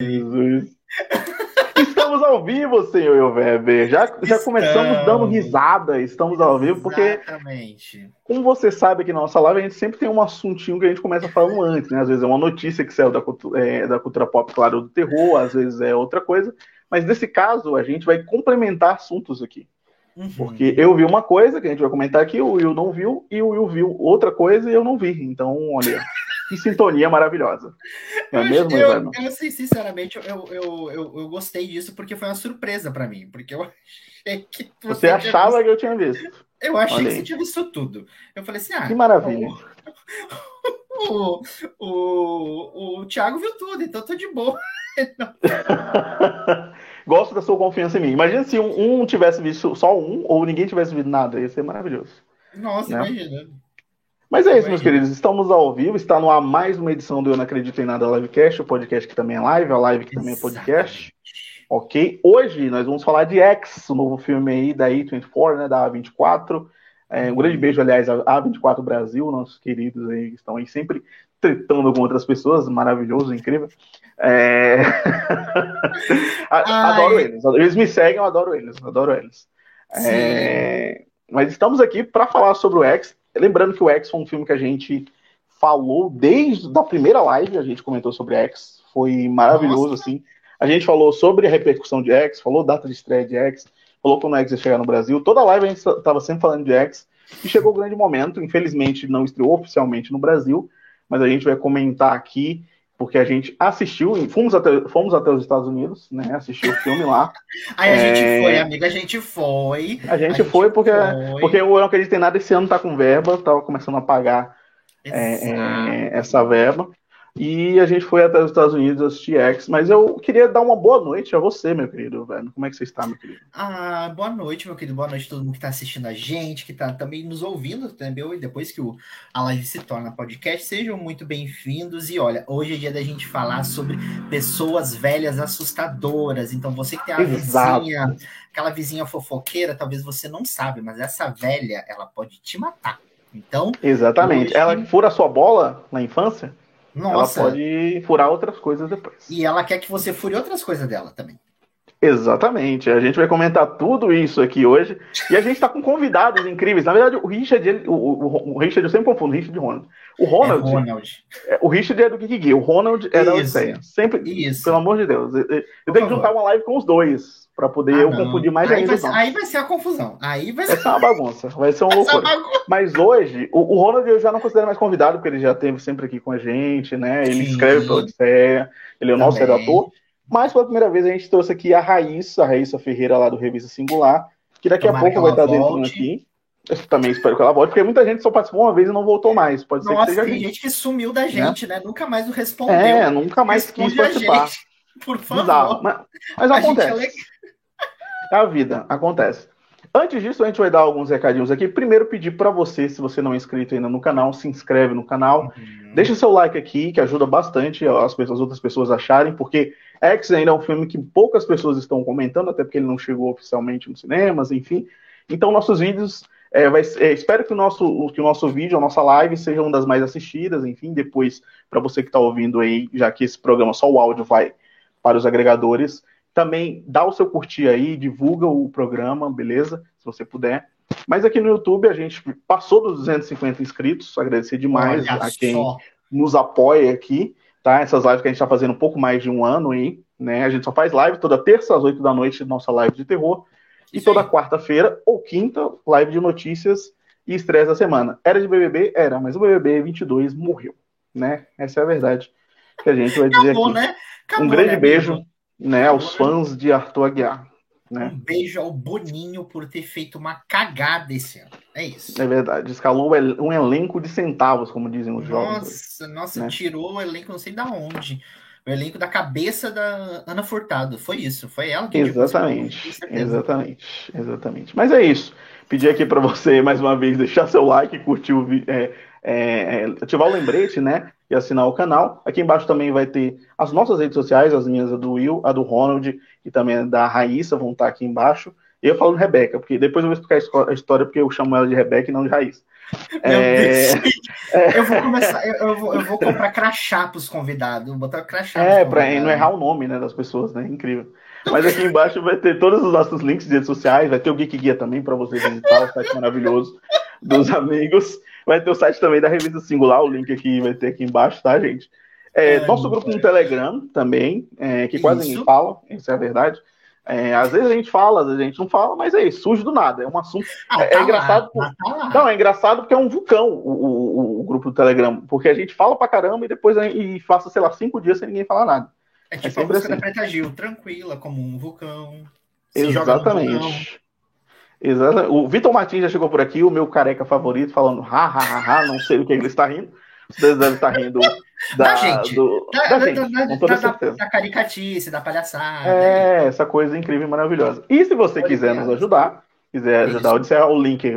Jesus. Estamos ao vivo, senhor Weber. Já, já começamos dando risada. Estamos ao vivo, porque. Exatamente. Como você sabe que na nossa live a gente sempre tem um assuntinho que a gente começa falando antes, né? Às vezes é uma notícia que saiu da, é, da cultura pop, claro, do terror, às vezes é outra coisa. Mas nesse caso, a gente vai complementar assuntos aqui. Uhum. Porque eu vi uma coisa que a gente vai comentar aqui, o Will não viu, e o Will viu outra coisa e eu não vi. Então, olha. Que sintonia maravilhosa. Não é mesmo, eu, eu, eu, assim, sinceramente, eu, eu, eu, eu, gostei disso porque foi uma surpresa para mim. Porque eu achei que. Você, você achava visto... que eu tinha visto? Eu achei Olha que você tinha visto tudo. Eu falei assim: ah. Que maravilha. O, o, o, o Thiago viu tudo, então tô de boa. Gosto da sua confiança em mim. Imagina se um, um, tivesse visto só um ou ninguém tivesse visto nada. Ia ser maravilhoso. Nossa, né? imagina. Mas é isso, meus queridos. Estamos ao vivo. Está no ar mais uma edição do Eu Não Acredito em Nada Livecast, o podcast que também é live, a live que também é podcast. Ok? Hoje nós vamos falar de X, o novo filme aí da A24, né, da A24. É, um grande beijo, aliás, à A24 Brasil, nossos queridos aí que estão aí sempre tretando com outras pessoas, maravilhoso, incrível. É... adoro eles. Eles me seguem, eu adoro eles, adoro eles. É... Mas estamos aqui para falar sobre o X. Lembrando que o X foi um filme que a gente falou desde a primeira live, a gente comentou sobre X, foi maravilhoso, Nossa. assim. A gente falou sobre a repercussão de X, falou data de estreia de X, falou quando o X ia chegar no Brasil. Toda a live a gente estava sempre falando de X, e chegou o grande momento. Infelizmente, não estreou oficialmente no Brasil, mas a gente vai comentar aqui, porque a gente assistiu, fomos até, fomos até os Estados Unidos, né? Assistiu o filme lá. Aí a é... gente foi, amiga, a gente foi. A gente, a gente foi porque, foi. porque eu não acredito em nada, esse ano tá com verba, tava começando a pagar é, é, essa verba. E a gente foi até os Estados Unidos assistir X, mas eu queria dar uma boa noite a você, meu querido, velho. Como é que você está, meu querido? Ah, boa noite, meu querido. Boa noite a todo mundo que está assistindo a gente, que está também nos ouvindo também, e depois que o, a live se torna podcast. Sejam muito bem-vindos. E olha, hoje é dia da gente falar sobre pessoas velhas assustadoras. Então, você que tem a vizinha, aquela vizinha fofoqueira, talvez você não sabe, mas essa velha, ela pode te matar. Então. Exatamente. Hoje... Ela fura a sua bola na infância? Nossa. Ela pode furar outras coisas depois. E ela quer que você fure outras coisas dela também. Exatamente. A gente vai comentar tudo isso aqui hoje. E a gente está com convidados incríveis. Na verdade, o Richard, ele, o, o, o, Richard, eu sempre confundo, o Richard e o Ronald. O Ronald. É Ronald. É, o Richard é do Geek O Ronald é isso. da Odisseia. Sempre. Isso. Pelo amor de Deus. Eu, eu tenho que juntar uma live com os dois para poder ah, eu não. confundir mais aí ainda. Vai, aí vai ser a confusão. Aí vai ser... vai ser uma bagunça. Vai ser um loucura. Mas hoje, o, o, Ronald eu já não considero mais convidado, porque ele já esteve sempre aqui com a gente, né? Ele Sim. escreve para Odisseia, ele é o nosso redator. Mas pela primeira vez a gente trouxe aqui a Raíssa, a Raíssa Ferreira lá do Revista Singular, que daqui Tomara a pouco vai estar dentro aqui. Eu também espero que ela volte, porque muita gente só participou uma vez e não voltou mais. Pode Nossa, ser que seja tem gente. que sumiu da gente, né? né? Nunca mais respondeu. É, nunca mais quis participar. Por favor. Mas, mas acontece. É a vida, acontece. Antes disso, a gente vai dar alguns recadinhos aqui. Primeiro, pedir para você, se você não é inscrito ainda no canal, se inscreve no canal. Uhum. Deixa seu like aqui, que ajuda bastante as, pessoas, as outras pessoas acharem, porque X ainda é um filme que poucas pessoas estão comentando, até porque ele não chegou oficialmente nos cinemas, enfim. Então, nossos vídeos. É, vai, é, espero que o, nosso, que o nosso vídeo, a nossa live, seja uma das mais assistidas. Enfim, depois, para você que está ouvindo aí, já que esse programa só o áudio vai para os agregadores, também dá o seu curtir aí, divulga o programa, beleza? Se você puder. Mas aqui no YouTube a gente passou dos 250 inscritos, agradecer demais Olha a quem só. nos apoia aqui, tá? Essas lives que a gente está fazendo um pouco mais de um ano aí, né? A gente só faz live toda terça às 8 da noite, nossa live de terror, e toda quarta-feira ou quinta, live de notícias e estresse da semana. Era de BBB? Era, mas o BBB 22 morreu, né? Essa é a verdade que a gente vai dizer Acabou, aqui. Né? Acabou, um grande né, beijo. Né, aos fãs de Arthur Aguiar. Né? Um beijo ao Boninho por ter feito uma cagada esse ano. É isso. É verdade. Escalou um elenco de centavos, como dizem os jovens. Nossa, nossa, né? tirou o elenco não sei da onde. O elenco da cabeça da Ana Furtado. Foi isso. Foi ela que Exatamente. Exatamente. Exatamente. Mas é isso. Pedir aqui para você mais uma vez deixar seu like, curtir o vídeo. É, é, é, ativar o lembrete, né? E assinar o canal. Aqui embaixo também vai ter as nossas redes sociais, as minhas, a do Will, a do Ronald e também da Raíssa vão estar aqui embaixo. E eu falo Rebeca, porque depois eu vou explicar a história porque eu chamo ela de Rebeca e não de Raíssa. É... Eu vou começar, eu, vou, eu vou comprar crachá para os convidados, vou botar crachá. É, para não errar o nome né, das pessoas, né? Incrível. Mas aqui embaixo vai ter todos os nossos links de redes sociais, vai ter o Geek Guia também para você visitar, o site maravilhoso dos amigos. Vai ter o site também da revista Singular, o link aqui vai ter aqui embaixo, tá, gente? É, nosso grupo no Telegram também, é, que quase ninguém fala, isso é a verdade. É, às vezes a gente fala, às vezes a gente não fala, mas é isso, surge do nada. É um assunto. Ah, é, é tá engraçado. Lá, tá não, é engraçado porque é um vulcão o, o, o, grupo do Telegram. Porque a gente fala pra caramba e depois e passa, sei lá, cinco dias sem ninguém falar nada. É, é tipo é a música assim. da Preta Gil, tranquila, como um vulcão. Exatamente. Exatamente. O Vitor Martins já chegou por aqui, o meu careca favorito, falando ha, ha, ha, ha, não sei o que ele está rindo. Vocês devem estar rindo da, da gente. Do, da, da, gente, da, com toda da, certeza. Da caricatice, da palhaçada. É, essa coisa incrível e maravilhosa. E se você Pode quiser nos ajudar, quiser ajudar a Odisseia, o link,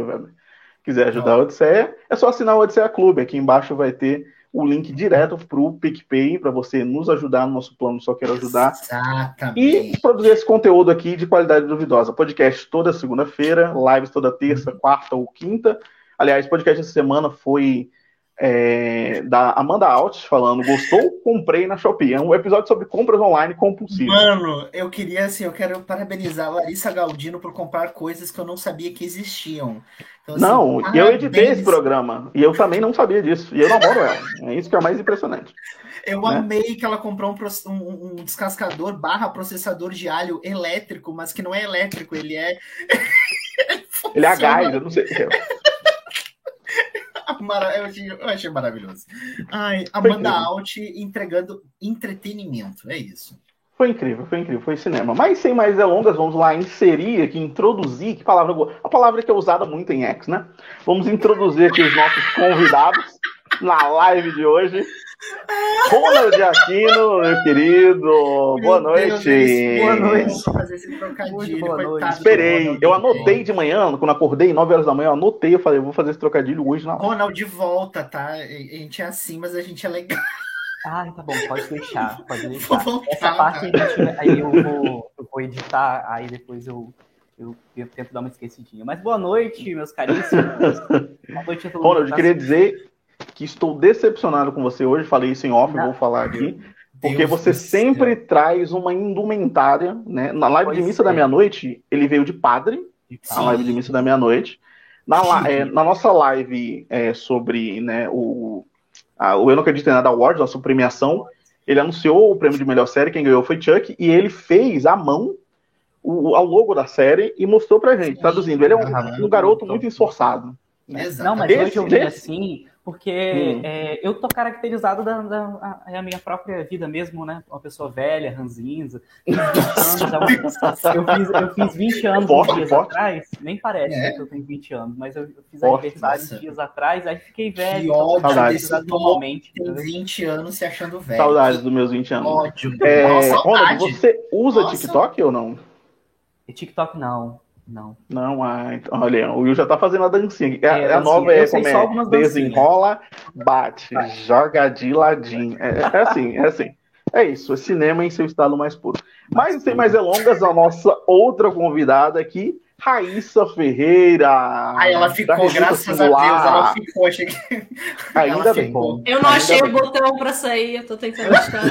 quiser ajudar a Odisseia, é só assinar o Odisseia Clube. Aqui embaixo vai ter o link direto para o PicPay, para você nos ajudar no nosso plano Só Quero Ajudar. Exatamente. E produzir esse conteúdo aqui de qualidade duvidosa. Podcast toda segunda-feira, lives toda terça, quarta ou quinta. Aliás, podcast essa semana foi é, da Amanda Alt falando, gostou? Comprei na Shopee. É um episódio sobre compras online compulsivas. Mano, eu queria assim, eu quero parabenizar a Larissa Galdino por comprar coisas que eu não sabia que existiam. Então, assim, não, parabéns. eu editei esse programa e eu também não sabia disso. E eu namoro ela. É isso que é mais impressionante. Eu né? amei que ela comprou um, um, um, descascador barra processador de alho elétrico, mas que não é elétrico, ele é. ele é a gás, eu não sei. eu achei maravilhoso. Ai, Amanda Alt entregando entretenimento, é isso. Foi incrível, foi incrível, foi cinema. Mas sem mais delongas, vamos lá inserir aqui, introduzir, que palavra boa. A palavra que é usada muito em X, né? Vamos introduzir aqui os nossos convidados na live de hoje. Ronald Aquino, meu querido, meu boa noite. Deus, boa noite. Fazer esse trocadilho, boa noite. Esperei, eu anotei de manhã, quando acordei, 9 horas da manhã, eu anotei, eu falei, eu vou fazer esse trocadilho hoje na Ronald de volta, tá? A gente é assim, mas a gente é legal. Ah, tá bom, pode deixar, pode deixar. Voltar, Essa parte aí eu vou, eu vou editar, aí depois eu, eu, eu, tento dar uma esquecidinha. Mas boa noite, meus caríssimos. boa noite a todos. Ronald, eu queria dizer que estou decepcionado com você hoje, falei isso em off, Não. vou falar aqui, porque Deus você sempre Deus. traz uma indumentária, né? Na live pois de missa é. da meia-noite, ele veio de padre, Sim. na live de missa da meia-noite. Na, é, na, nossa live é, sobre né, o, a, o Eu Não Acredito em Nada Awards, nossa premiação, ele anunciou o prêmio de melhor série, quem ganhou foi Chuck, e ele fez à mão o, o logo da série e mostrou pra gente, traduzindo. Ele é um, um garoto muito esforçado. Né? Não, mas Esse, hoje eu vi assim, porque hum. é, eu tô caracterizado da, da a, é a, minha própria vida mesmo, né? Uma pessoa velha, ranzinza. eu, fiz, eu fiz 20 anos forte, dias forte. atrás, nem parece é. que eu tenho 20 anos, mas eu, eu fiz forte, aniversário nossa. dias atrás, aí fiquei velho. Que ódio Saudades. normalmente. Tem 20 anos se achando velho. Saudades dos meus 20 anos. Ódio. É, Ronald, você usa nossa. TikTok ou não? TikTok não. Não. Não, ah, então, olha, o Will já tá fazendo a dancinha. É, é, a nova é como é, desenrola, bate, Vai. joga de ladinho. É, é, assim, é assim. É isso, é cinema em seu estado mais puro. Mas sem mais delongas, a nossa outra convidada aqui, Raíssa Ferreira. Aí ela ficou, graças a Deus, ela ficou. Achei que... Ainda ela bem. Ficou. Eu não Ainda achei bem. o botão para sair, eu tô tentando achar.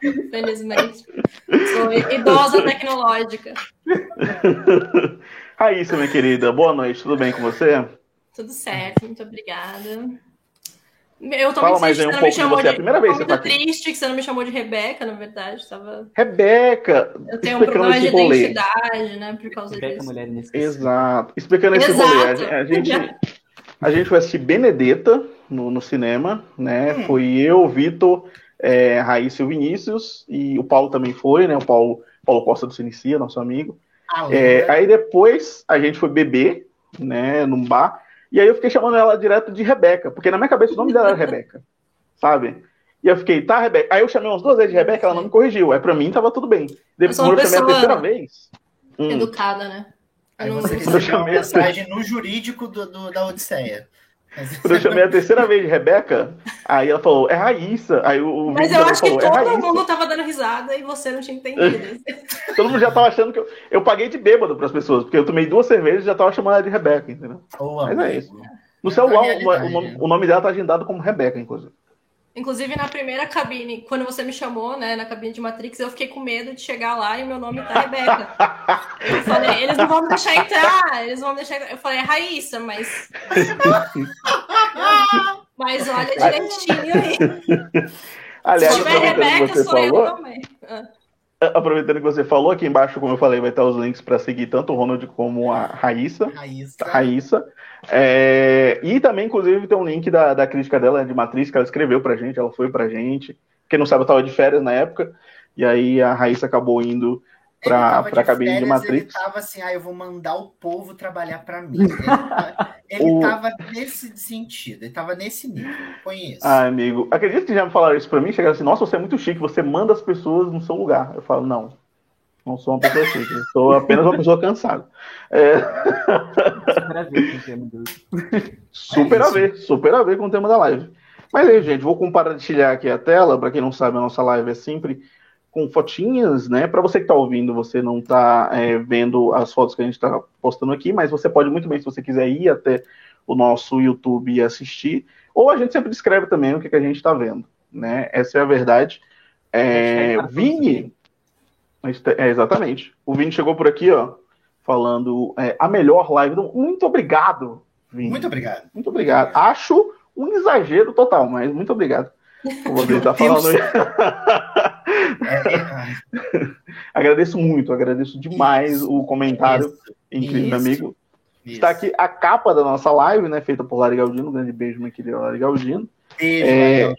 Felizmente. Sou idosa tecnológica. Raíssa, minha querida, boa noite, tudo bem com você? Tudo certo, muito obrigada. Eu tô Fala mais um pouco de você. De... É a primeira vez que você tá aqui. triste que você não me chamou de Rebeca, na verdade. Tava... Rebeca! Eu tenho um problema de rolê. identidade, né? Por causa Rebeca, disso. mulher Exato. Explicando esse Exato. rolê. A gente, a gente foi assistir Benedetta no, no cinema, né? Hum. Foi eu, o Vitor é, Raíssa e o Vinícius, e o Paulo também foi, né? O Paulo, Paulo Costa do Sinicia, nosso amigo. É, aí depois a gente foi beber, né, num bar, e aí eu fiquei chamando ela direto de Rebeca, porque na minha cabeça o nome dela era Rebeca, sabe? E eu fiquei, tá, Rebeca. Aí eu chamei umas duas vezes de Rebeca, ela não me corrigiu. Aí pra mim tava tudo bem. Depois eu, eu chamei a terceira vez. Hum. Educada, né? Aí você recebeu uma mensagem no jurídico do, do, da Odisseia. Quando eu chamei a terceira vez de Rebeca, aí ela falou, é Raíssa. Aí o, Mas eu acho falou, que é todo é mundo tava dando risada e você não tinha entendido. todo mundo já tava achando que eu, eu paguei de bêbado para as pessoas, porque eu tomei duas cervejas e já tava chamando ela de Rebeca, entendeu? Oh, Mas é isso. No celular, o, nome, o nome dela tá agendado como Rebeca, inclusive. Inclusive, na primeira cabine, quando você me chamou, né, na cabine de Matrix, eu fiquei com medo de chegar lá e meu nome tá Rebeca. Eu falei, eles não vão me deixar entrar, eles vão me deixar Eu falei, é Raíssa, mas. mas olha direitinho aí. Aliás, Se tiver Rebeca, sou falou, eu também. Ah. Aproveitando que você falou, aqui embaixo, como eu falei, vai estar os links para seguir tanto o Ronald como a Raíssa. Raíssa. Raíssa. É, e também, inclusive, tem um link da, da crítica dela de Matriz, que ela escreveu pra gente, ela foi pra gente. Quem não sabe, eu tava de férias na época, e aí a Raíssa acabou indo pra, pra cabine férias, de Matrix. Ele tava assim, ah, eu vou mandar o povo trabalhar para mim. Ele, o... tava nesse sentido, ele tava nesse nível, conheço. Ah, amigo, acredito que já me falaram isso para mim, chegaram assim, nossa, você é muito chique, você manda as pessoas no seu lugar. Eu falo, não, não sou uma pessoa chique, eu sou apenas uma pessoa cansada. É... Super a ver com o tema do... Super é a ver, super a ver com o tema da live. Mas aí, gente, vou compartilhar aqui a tela, para quem não sabe, a nossa live é sempre com fotinhas, né? Para você que está ouvindo, você não está é, vendo as fotos que a gente está postando aqui, mas você pode muito bem, se você quiser ir até o nosso YouTube e assistir, ou a gente sempre descreve também o que, que a gente está vendo, né? Essa é a verdade. É, Vini, é, exatamente. O Vini chegou por aqui, ó, falando é, a melhor live do Muito obrigado, Vini. Muito obrigado. Muito obrigado. Acho um exagero total, mas muito obrigado por você estar falando. É, agradeço muito, agradeço demais isso, o comentário isso, incrível, isso, amigo. Está aqui a capa da nossa live, né? Feita por Lari Galdino. Um grande beijo, meu querido Lari Galdino. Beijo, é,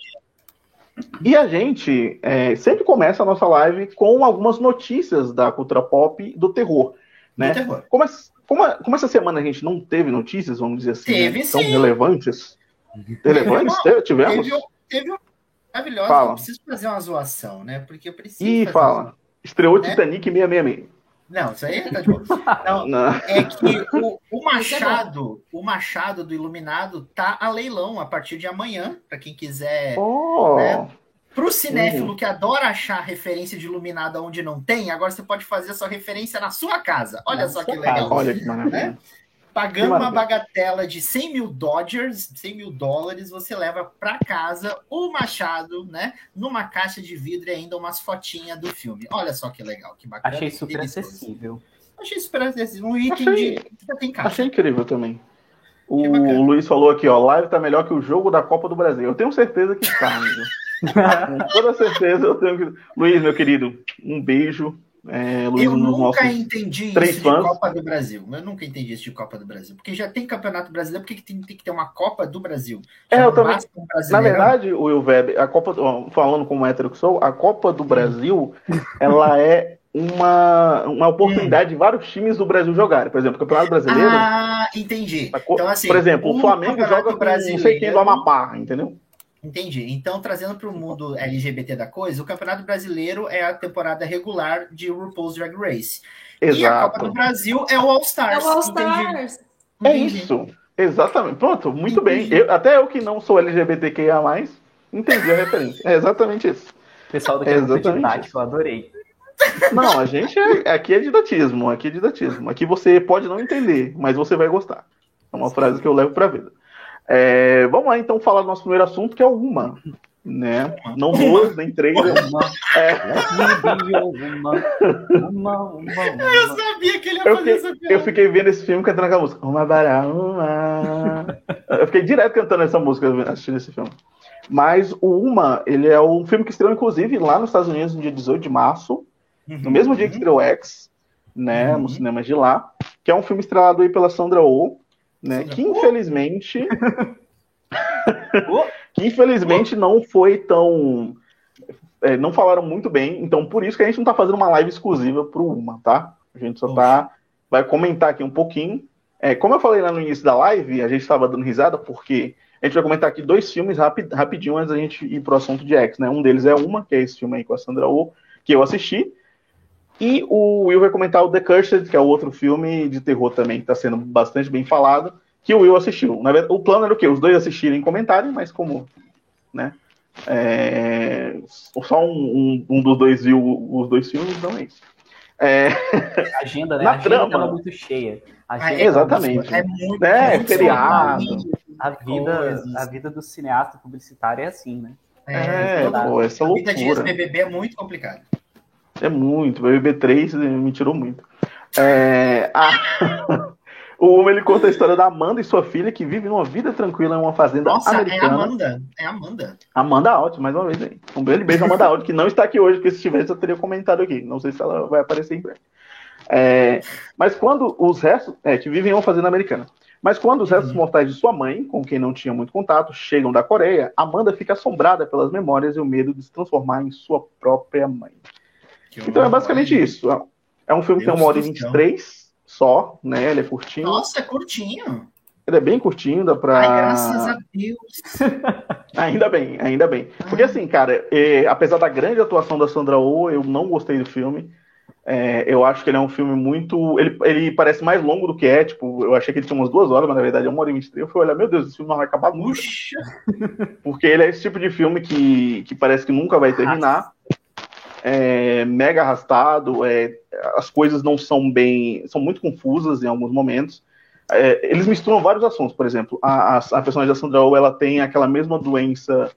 E a gente é, sempre começa a nossa live com algumas notícias da cultura pop do terror. Né? Do terror. Como, como, como, essa semana a gente não teve notícias, vamos dizer assim, né, teve, tão relevantes. Relevantes? Tivemos? Teve, teve maravilhosa. Fala. Eu preciso fazer uma zoação, né? Porque eu preciso. Ih, fala. Estreou né? Titanic 666. Não, isso aí tá de boa. Não, não. É que o, o é Machado, o Machado do Iluminado tá a leilão a partir de amanhã, para quem quiser. Oh. Né? Pro cinéfilo uhum. que adora achar referência de Iluminado onde não tem, agora você pode fazer a sua referência na sua casa. Olha na só que legal. Olha que maravilha. Né? Pagando uma bagatela de 100 mil Dodgers, 100 mil dólares, você leva para casa o Machado, né? Numa caixa de vidro e ainda umas fotinhas do filme. Olha só que legal, que bacana. Achei super delicioso. acessível. Achei super acessível. Um item achei, de. Tem caixa. Achei incrível também. O, o Luiz falou aqui, ó, live tá melhor que o jogo da Copa do Brasil. Eu tenho certeza que está, amigo. Com toda certeza eu tenho que. Luiz, meu querido, um beijo. É, Luiz, eu nunca entendi isso fãs. de Copa do Brasil. Eu nunca entendi isso de Copa do Brasil. Porque já tem campeonato brasileiro, por que tem, tem que ter uma Copa do Brasil? é, eu também. Na verdade, o Will Web, a Copa, falando como hétero que sou, a Copa do Brasil, ela é uma, uma oportunidade de vários times do Brasil jogarem. Por exemplo, o Campeonato Brasileiro. Ah, entendi. Então, assim, por exemplo, o Flamengo joga com não sei quem do Amapá, entendeu? Entendi. Então, trazendo para o mundo LGBT da coisa, o Campeonato Brasileiro é a temporada regular de RuPaul's Drag Race. Exato. E a Copa do Brasil é o All Stars. É o All Stars. É isso. Exatamente. Pronto, muito entendi. bem. Eu, até eu que não sou LGBTQIA, entendi a referência. É exatamente isso. Pessoal do é exatamente eu adorei. Não, a gente é, aqui é didatismo, aqui é didatismo. Aqui você pode não entender, mas você vai gostar. É uma frase que eu levo para a vida. É, vamos lá então falar do nosso primeiro assunto, que é o uma. Né? Não duas, nem três. Uma. É. Uma, uma, Eu sabia que ele ia eu fazer fiquei, essa piada. Eu fiquei vendo esse filme cantando aquela música. Uma bará, uma. Eu fiquei direto cantando essa música assistindo esse filme. Mas o Uma, ele é um filme que estreou, inclusive, lá nos Estados Unidos no dia 18 de março, uhum. no mesmo dia que estreou X, né, uhum. nos cinemas de lá, que é um filme estrelado aí pela Sandra Oh, né? Que infelizmente. que infelizmente não foi tão. É, não falaram muito bem, então por isso que a gente não tá fazendo uma live exclusiva pro Uma, tá? A gente só tá. Vai comentar aqui um pouquinho. É, como eu falei lá no início da live, a gente estava dando risada porque a gente vai comentar aqui dois filmes rapid, rapidinho antes da gente ir pro assunto de X, né? Um deles é Uma, que é esse filme aí com a Sandra Oh, que eu assisti. E o Will vai comentar o The Cursed, que é o outro filme de terror também, que está sendo bastante bem falado, que o Will assistiu. Na verdade, o plano era o quê? Os dois assistirem e comentarem, mas como, né? É, só um, um, um, dos dois viu os dois filmes, não é isso. É, a agenda, né? Na a agenda trama. muito cheia. Ah, é, exatamente. É muito, é, muito feriado. A vida, a vida do cineasta publicitário é assim, né? É, é pô, essa a loucura. A vida de BBB é muito complicado. É muito. BBB 3 me tirou muito. É, a... O homem ele conta a história da Amanda e sua filha que vivem uma vida tranquila em uma fazenda Nossa, é americana. é Amanda. É Amanda. Amanda Alt, mais uma vez aí. Um beijo, beijo Amanda Alt, que não está aqui hoje, porque se estivesse eu teria comentado aqui. Não sei se ela vai aparecer em breve. É, mas quando os restos, é, que vivem em uma fazenda americana. Mas quando os restos uhum. mortais de sua mãe, com quem não tinha muito contato, chegam da Coreia, Amanda fica assombrada pelas memórias e o medo de se transformar em sua própria mãe. Então é basicamente isso. É um filme que tem uma hora e 23 só, né? Ele é curtinho. Nossa, é curtinho. Ele é bem curtinho, dá pra. Ai, graças a Deus. ainda bem, ainda bem. Porque assim, cara, é, apesar da grande atuação da Sandra Oh, eu não gostei do filme. É, eu acho que ele é um filme muito. Ele, ele parece mais longo do que é. Tipo, eu achei que ele tinha umas duas horas, mas na verdade é uma hora e vinte e três. Eu fui olhar, meu Deus, esse filme não vai acabar nunca. Porque ele é esse tipo de filme que, que parece que nunca vai terminar é, mega arrastado, é, as coisas não são bem. são muito confusas em alguns momentos. É, eles misturam vários assuntos, por exemplo, a, a, a personagem da Sandra Oh, ela tem aquela mesma doença.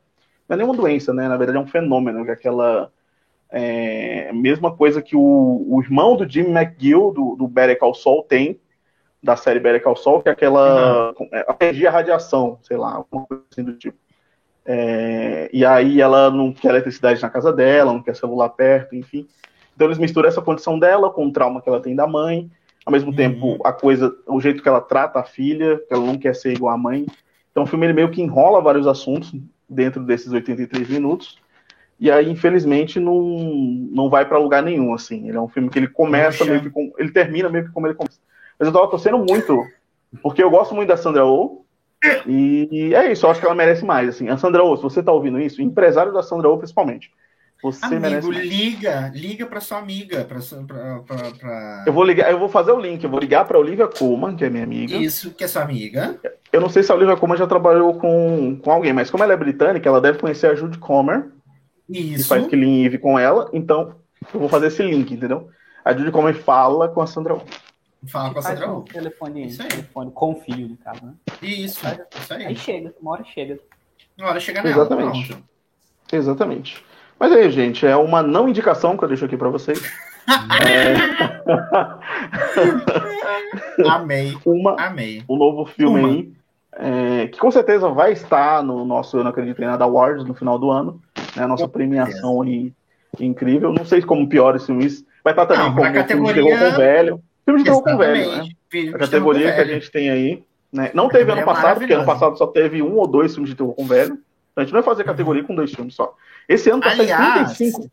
Não é nenhuma doença, né? Na verdade é um fenômeno, que é aquela. É, mesma coisa que o, o irmão do Jim McGill, do, do Better Call Saul, tem, da série Better Call Saul, que é aquela uhum. É, alergia à radiação, sei lá, alguma coisa assim do tipo. É, e aí ela não quer eletricidade na casa dela, não quer celular perto, enfim. Então eles misturam essa condição dela com o trauma que ela tem da mãe, ao mesmo uhum. tempo a coisa, o jeito que ela trata a filha, que ela não quer ser igual à mãe. Então o filme ele meio que enrola vários assuntos dentro desses 83 minutos. E aí, infelizmente, não, não vai para lugar nenhum, assim. Ele é um filme que ele começa Poxa. meio que com, ele termina meio que como ele começa. Mas eu tava torcendo muito, porque eu gosto muito da Sandra Oh, e é isso, eu acho que ela merece mais. Assim. A Sandra Oh, se você tá ouvindo isso, empresário da Sandra Oh, principalmente. Você Amigo, merece liga, liga para sua amiga, para pra, Eu vou ligar, eu vou fazer o link, eu vou ligar para Olivia Colman, que é minha amiga. Isso, que é sua amiga. Eu não sei se a Olivia Colman já trabalhou com, com alguém, mas como ela é britânica, ela deve conhecer a Jude Comer. Isso. Que faz Killing Eve com ela, então eu vou fazer esse link, entendeu? A Jude Comer fala com a Sandra Oh. Fala com a Sandra um telefone, isso aí. telefone com fio, no caso, né? Isso, aí, isso aí. Aí chega, uma hora chega. Uma hora chega nela, Exatamente. Pronto. Exatamente. Mas aí, gente, é uma não indicação que eu deixo aqui para vocês. é... Amei. Uma, Amei. Um novo filme uma. aí. É, que com certeza vai estar no nosso Eu Não Acredito em Nada Awards no final do ano. Né, a nossa premiação aí incrível. Não sei como pior esse filme Vai estar também não, como categoria... filme de velho. Filme de terror com velho, né? Filme a categoria que a gente tem aí. Né? Não teve ano passado, porque ano passado só teve um ou dois filmes de terror com velho. Então a gente não vai fazer categoria com dois filmes só. Esse ano tá Aliás, 35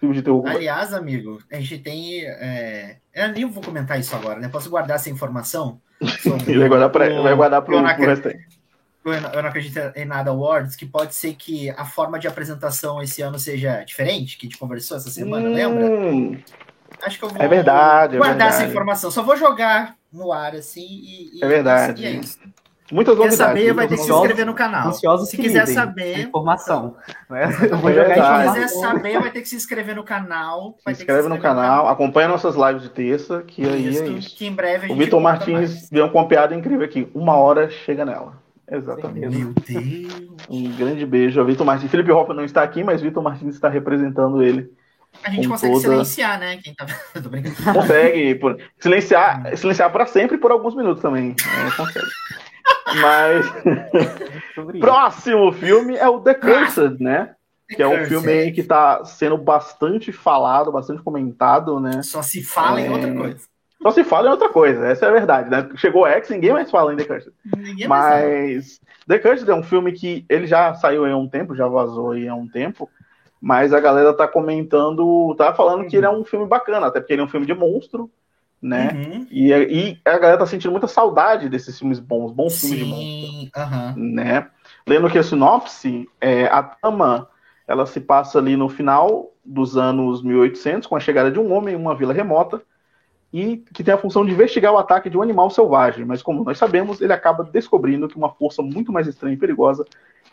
filmes de terror com Aliás, amigo, a gente tem. É... Eu nem vou comentar isso agora, né? Posso guardar essa informação? Ele vai guardar para vai guardar pro, pro restante. Eu não acredito em nada awards, que pode ser que a forma de apresentação esse ano seja diferente, que a gente conversou essa semana, hum, lembra? Acho que eu vou é verdade, é guardar verdade. essa informação. Só vou jogar no ar, assim, e, e é verdade. E é isso. Muitas Quer saber, vai ter que se inscrever no canal. Ansiosos se quiser saber. Informação. Né? Eu vou jogar Se quiser saber, vai ter que se inscrever no canal. Se inscreve se no, canal, no canal, acompanha nossas lives de terça, que isso, aí é isso. Que em breve a gente O Vitor Martins deu uma piada incrível aqui. Uma hora chega nela. Exatamente. Meu Deus. Um grande beijo a Vitor Martins. Felipe Hopper não está aqui, mas Vitor Martins está representando ele a gente consegue toda... silenciar, né? Quem tá... Tô brincando. Consegue. Por... Silenciar, silenciar para sempre e por alguns minutos também. É, consegue. Mas. Próximo filme é o The Cursed, né? Que é um filme que está sendo bastante falado, bastante comentado, né? Só se fala é... em outra coisa. Só se fala em outra coisa, essa é a verdade, né? Chegou X, ninguém mais fala em The Cursed. Ninguém Mas The Cursed é um filme que ele já saiu aí há um tempo, já vazou aí há um tempo. Mas a galera tá comentando, tá falando uhum. que ele é um filme bacana, até porque ele é um filme de monstro, né? Uhum. E, e, a galera tá sentindo muita saudade desses filmes bons, bons Sim. filmes de monstro. Uhum. Né? Lendo que a sinopse, é, a trama ela se passa ali no final dos anos 1800, com a chegada de um homem em uma vila remota, e que tem a função de investigar o ataque de um animal selvagem, mas como nós sabemos, ele acaba descobrindo que uma força muito mais estranha e perigosa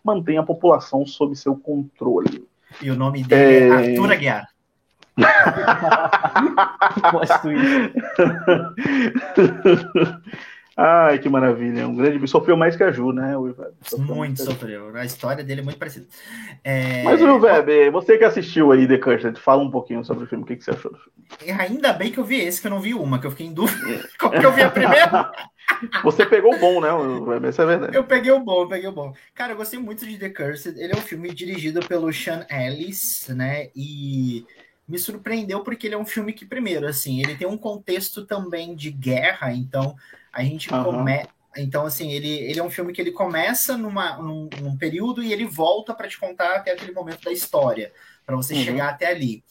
mantém a população sob seu controle. E o nome dele é, é Arthur Aguiar. Ai, que maravilha. Um grande. Sofreu mais que a Ju, né? Sofreu muito sofreu. A história dele é muito parecida. É... Mas, o Web, você que assistiu aí The Cursed, fala um pouquinho sobre o filme. O que, que você achou do filme? Ainda bem que eu vi esse, que eu não vi uma, que eu fiquei em dúvida. Como que eu vi a primeira? Você pegou o bom, né? Essa é verdade. Eu peguei o bom, eu peguei o bom. Cara, eu gostei muito de The Cursed. Ele é um filme dirigido pelo Sean Ellis, né? E me surpreendeu porque ele é um filme que, primeiro, assim, ele tem um contexto também de guerra, então a gente uhum. começa. Então, assim, ele, ele é um filme que ele começa numa, num, num período e ele volta para te contar até aquele momento da história, para você uhum. chegar até ali.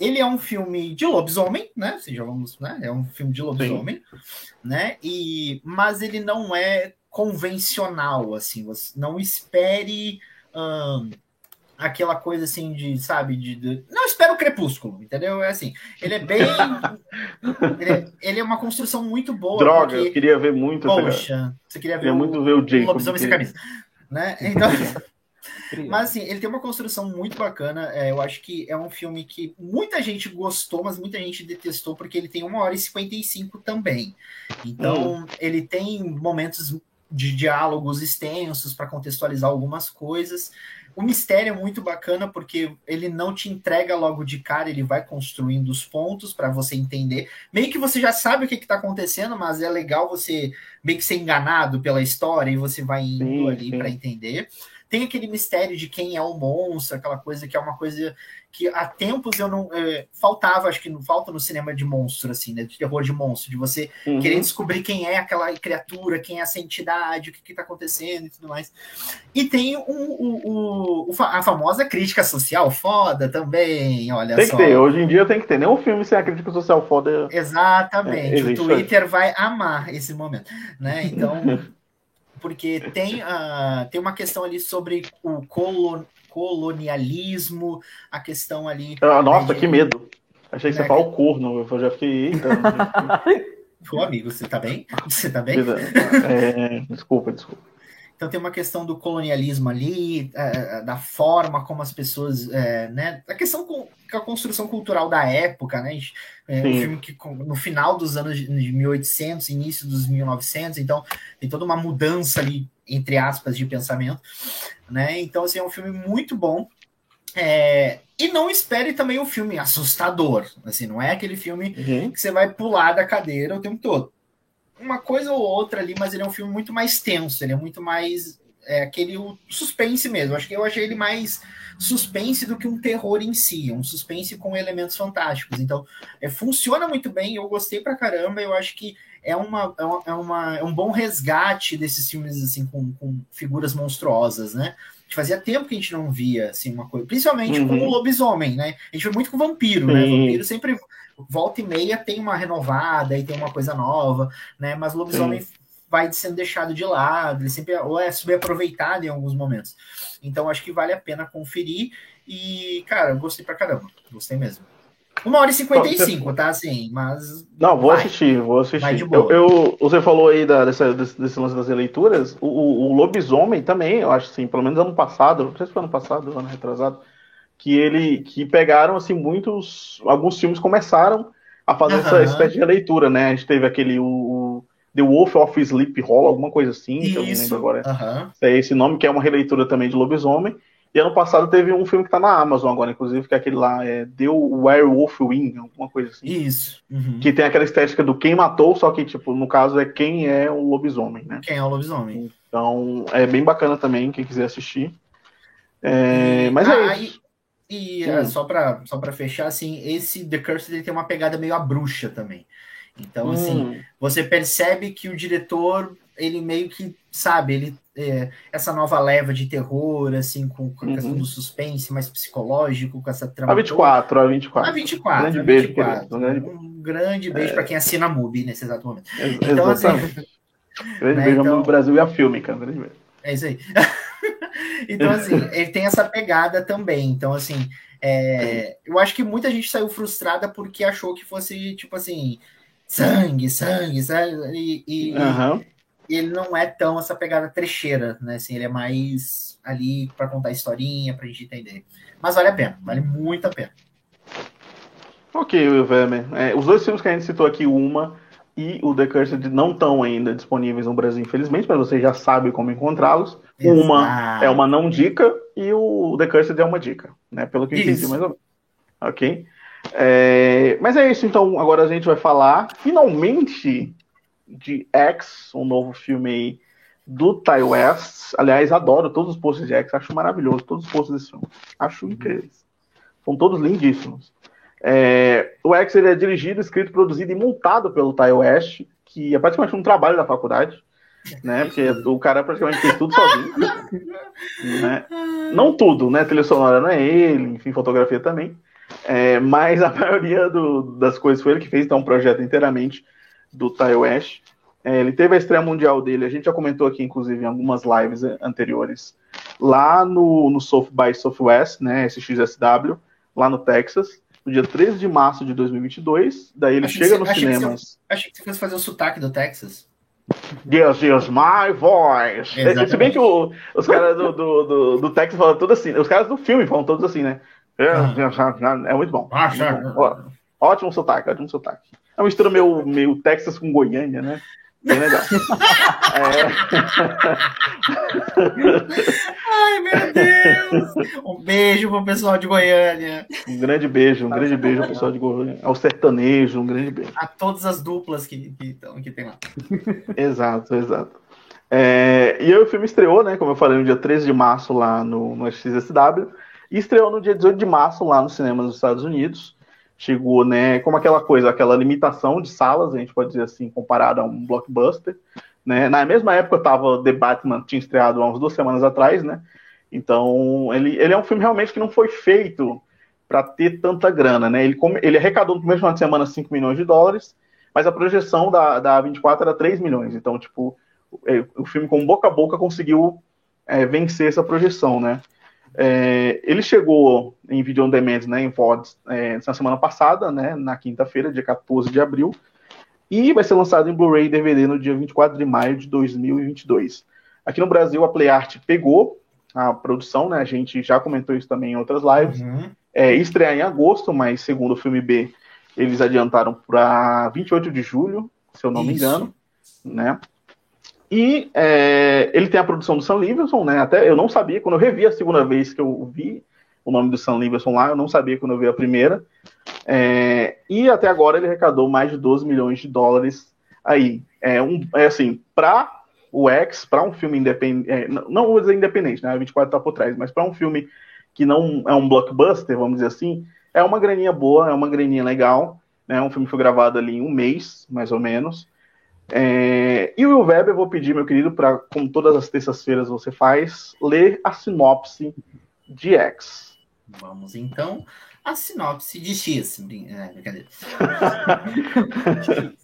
Ele é um filme de lobisomem, né? Se já vamos, né? É um filme de lobisomem, Sim. né? E mas ele não é convencional, assim. Você não espere hum, aquela coisa assim de, sabe, de, de, não espera o crepúsculo, entendeu? É assim, ele é bem ele, é, ele, é, uma construção muito boa. Droga, porque, eu queria ver muito. Poxa, você queria ver o, muito ver o Jacob. O sem camisa, né? Então, mas assim, ele tem uma construção muito bacana. É, eu acho que é um filme que muita gente gostou, mas muita gente detestou porque ele tem uma hora e 55 também. Então, hum. ele tem momentos de diálogos extensos para contextualizar algumas coisas. O mistério é muito bacana porque ele não te entrega logo de cara, ele vai construindo os pontos para você entender. Meio que você já sabe o que está acontecendo, mas é legal você meio que ser enganado pela história e você vai indo sim, ali para entender. Tem aquele mistério de quem é o monstro, aquela coisa que é uma coisa que há tempos eu não. É, faltava, acho que não falta no cinema de monstro, assim, né? De terror de monstro, de você uhum. querer descobrir quem é aquela criatura, quem é essa entidade, o que, está acontecendo e tudo mais. E tem o, o, o, a famosa crítica social foda também, olha tem só. Tem que ter, hoje em dia tem que ter. Nenhum filme sem a crítica social foda. Exatamente. É, o Twitter vai amar esse momento, né? Então. porque tem, uh, tem uma questão ali sobre o colon, colonialismo, a questão ali. Ah, nossa, né, que medo! Achei que né, você falou corno, eu já fiquei. Pô, amigo, você tá bem? Você tá bem? É, desculpa, desculpa. Então tem uma questão do colonialismo ali, é, é, da forma como as pessoas, é, né, a questão com a construção cultural da época, né, é um filme que no final dos anos de 1800, início dos 1900, então tem toda uma mudança ali, entre aspas, de pensamento, né, então assim, é um filme muito bom, é, e não espere também um filme assustador, assim, não é aquele filme uhum. que você vai pular da cadeira o tempo todo uma coisa ou outra ali, mas ele é um filme muito mais tenso, ele é muito mais é, aquele o suspense mesmo. Acho que eu achei ele mais suspense do que um terror em si, um suspense com elementos fantásticos. Então, é, funciona muito bem, eu gostei pra caramba, eu acho que é, uma, é, uma, é, uma, é um bom resgate desses filmes assim com, com figuras monstruosas, né? fazia tempo que a gente não via assim uma coisa, principalmente uhum. com o lobisomem, né? A gente foi muito com o vampiro, né? Sim. né? Vampiro sempre volta e meia tem uma renovada e tem uma coisa nova, né? Mas o lobisomem Sim. vai sendo deixado de lado, ele sempre ou é subaproveitado em alguns momentos. Então acho que vale a pena conferir e, cara, gostei pra caramba, gostei mesmo. Uma hora e cinquenta e cinco, tá? Assim, mas. Não, vou vai. assistir, vou assistir. Eu, eu, você falou aí da, dessa, desse, desse lance das releituras. O, o, o, Lobisomem também, eu acho assim, pelo menos ano passado, não sei se foi ano passado, ano retrasado, que ele que pegaram assim muitos alguns filmes começaram a fazer uhum. essa espécie de releitura, né? A gente teve aquele o, o The Wolf of Sleep Hall, alguma coisa assim, Isso. que eu não lembro agora. Uhum. É esse nome que é uma releitura também de Lobisomem. E ano passado teve um filme que tá na Amazon agora, inclusive, que é aquele lá, é The Werewolf Wing, alguma coisa assim. Isso. Uhum. Que tem aquela estética do quem matou, só que, tipo, no caso é quem é o lobisomem, né? Quem é o lobisomem. Então, é bem bacana também, quem quiser assistir. É, mas é ah, é isso. E é, só para só pra fechar, assim, esse The Cursed ele tem uma pegada meio a bruxa também. Então, assim, hum. você percebe que o diretor, ele meio que, sabe, ele é, essa nova leva de terror, assim, com, com a questão uhum. do suspense mais psicológico, com essa trama. A 24, a 24. A 24. Grande a 24. beijo, querido. Um grande, um grande beijo é... para quem assina a MUBI nesse exato momento. Então, assim, grande né, beijo então... ao Brasil e a filme, cara. Grande beijo. É isso aí. então, assim, ele tem essa pegada também. Então, assim, é, eu acho que muita gente saiu frustrada porque achou que fosse, tipo assim, sangue, sangue, sangue, e, e, uhum. e, ele não é tão essa pegada trecheira, né? Assim, ele é mais ali para contar historinha, pra gente entender. Mas vale a pena, vale muito a pena. Ok, Will. É, os dois filmes que a gente citou aqui, Uma e o The Cursed, não estão ainda disponíveis no Brasil, infelizmente, mas você já sabe como encontrá-los. Uma é uma não dica e o The Cursed é uma dica, né? Pelo que eu entendi mais ou menos. Ok? É, mas é isso, então agora a gente vai falar finalmente de X, um novo filme aí do Ty West. Aliás, adoro todos os posts de X, acho maravilhoso todos os posts desse filme. Acho uhum. incríveis. São todos lindíssimos. É, o X ele é dirigido, escrito, produzido e montado pelo Ty West, que é praticamente um trabalho da faculdade, né? Porque o cara praticamente fez tudo sozinho. né? Não tudo, né? Trilha sonora não é ele, enfim, fotografia também. É, mas a maioria do, das coisas foi ele que fez, então, um projeto inteiramente do Ty West. É, ele teve a estreia mundial dele, a gente já comentou aqui, inclusive, em algumas lives anteriores, lá no, no South by Southwest, né, SXSW, lá no Texas, no dia 13 de março de 2022. Daí ele achei chega nos cinemas. Que você, achei que você fosse fazer o sotaque do Texas. Yes, yes, my voice. Exatamente. Se bem que o, os caras do, do, do, do Texas falam tudo assim, os caras do filme falam todos assim, né? É, muito bom. Ah, muito bom. Ótimo sotaque, ótimo sotaque. É uma mistura meio, meio Texas com Goiânia, né? Bem legal. é... Ai, meu Deus! Um beijo pro pessoal de Goiânia. Um grande beijo, um grande beijo ao pessoal de Goiânia. Ao sertanejo, um grande beijo. A todas as duplas que, que, tão, que tem lá. Exato, exato. É, e aí o filme estreou, né? Como eu falei, no dia 13 de março lá no, no XSW. E estreou no dia 18 de março lá nos cinemas dos Estados Unidos. Chegou, né, como aquela coisa, aquela limitação de salas, a gente pode dizer assim, comparado a um blockbuster. Né? Na mesma época tava The Batman, tinha estreado há umas duas semanas atrás, né? Então, ele, ele é um filme realmente que não foi feito para ter tanta grana, né? Ele, ele arrecadou no primeiro final de semana 5 milhões de dólares, mas a projeção da, da 24 era 3 milhões. Então, tipo, é, o filme com boca a boca conseguiu é, vencer essa projeção, né? É, ele chegou em Video On Demand, né, em VODs, é, na semana passada, né, na quinta-feira, dia 14 de abril, e vai ser lançado em Blu-ray e DVD no dia 24 de maio de 2022. Aqui no Brasil, a PlayArt pegou a produção, né, a gente já comentou isso também em outras lives, uhum. é, estrear em agosto, mas segundo o filme B, eles adiantaram para 28 de julho, se eu não isso. me engano, né, e é, ele tem a produção do Sam Livingston, né? Até eu não sabia, quando eu revi a segunda vez que eu vi o nome do Sam Livingston lá, eu não sabia quando eu vi a primeira. É, e até agora ele arrecadou mais de 12 milhões de dólares aí. É, um, é assim, para o X, para um filme independente, é, não vou dizer independente, né? A 24 tá por trás, mas para um filme que não é um blockbuster, vamos dizer assim, é uma graninha boa, é uma graninha legal. Né? Um filme que foi gravado ali em um mês, mais ou menos. É, e o Will Weber, eu vou pedir, meu querido, para, como todas as terças-feiras você faz, ler a sinopse de X. Vamos então a sinopse de X. É, brincadeira.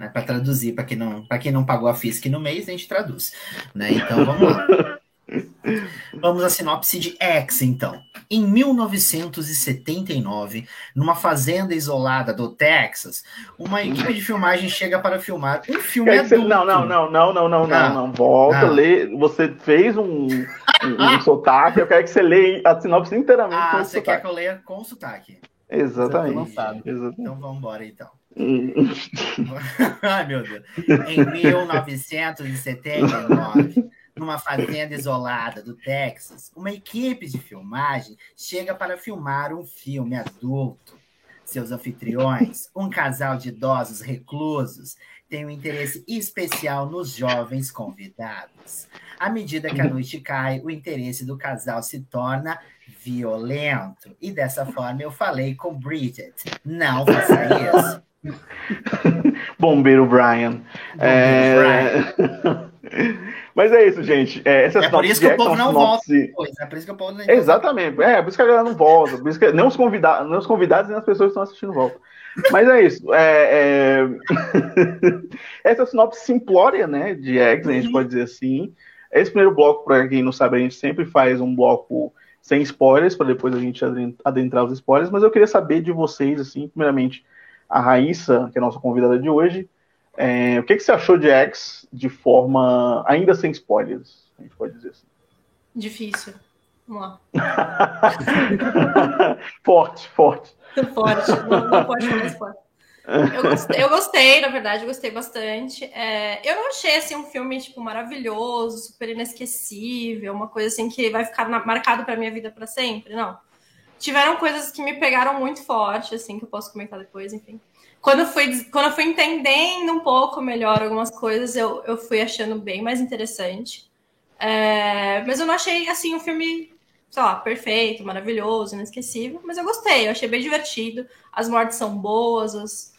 é, para traduzir, para quem, não, quem não pagou a FISC no mês, a gente traduz. Né? Então vamos lá. Vamos à sinopse de X, então. Em 1979, numa fazenda isolada do Texas, uma equipe de filmagem chega para filmar um filme adulto. Não, não, não, não, não, não, não, não. Volta, ah. lê. Você fez um, um, um sotaque, eu quero que você leia a sinopse inteiramente ah, você sotaque. quer que eu leia com sotaque? Exatamente. Exatamente. Então vamos embora, então. Ai, meu Deus. Em 1979 numa fazenda isolada do Texas, uma equipe de filmagem chega para filmar um filme adulto. Seus anfitriões, um casal de idosos reclusos, têm um interesse especial nos jovens convidados. À medida que a noite cai, o interesse do casal se torna violento. E dessa forma eu falei com Bridget: não faça isso. Bombeiro Brian. Bombeiro é... Brian. Mas é isso, gente. É, é por isso que o povo não volta depois. É por isso que o povo não Exatamente. É, por isso que a galera não volta. Por isso que nem os, convidados, nem os convidados nem as pessoas que estão assistindo voltam. Mas é isso. É, é... Essa sinopse simplória, né, de X, a gente uhum. pode dizer assim. Esse primeiro bloco, para quem não sabe, a gente sempre faz um bloco sem spoilers, para depois a gente adentrar os spoilers. Mas eu queria saber de vocês, assim, primeiramente, a Raíssa, que é a nossa convidada de hoje. É, o que, que você achou de X de forma ainda sem spoilers? A gente pode dizer assim. Difícil. Vamos lá. forte, forte. Forte. Não, não pode falar forte. Eu gostei, eu gostei, na verdade, eu gostei bastante. É, eu não achei assim, um filme tipo, maravilhoso, super inesquecível, uma coisa assim que vai ficar na, marcado para minha vida para sempre, não. Tiveram coisas que me pegaram muito forte, assim, que eu posso comentar depois, enfim. Quando eu fui, quando eu fui entendendo um pouco melhor algumas coisas, eu, eu fui achando bem mais interessante. É, mas eu não achei assim um filme sei lá, perfeito, maravilhoso, inesquecível, mas eu gostei, eu achei bem divertido. As mortes são boas,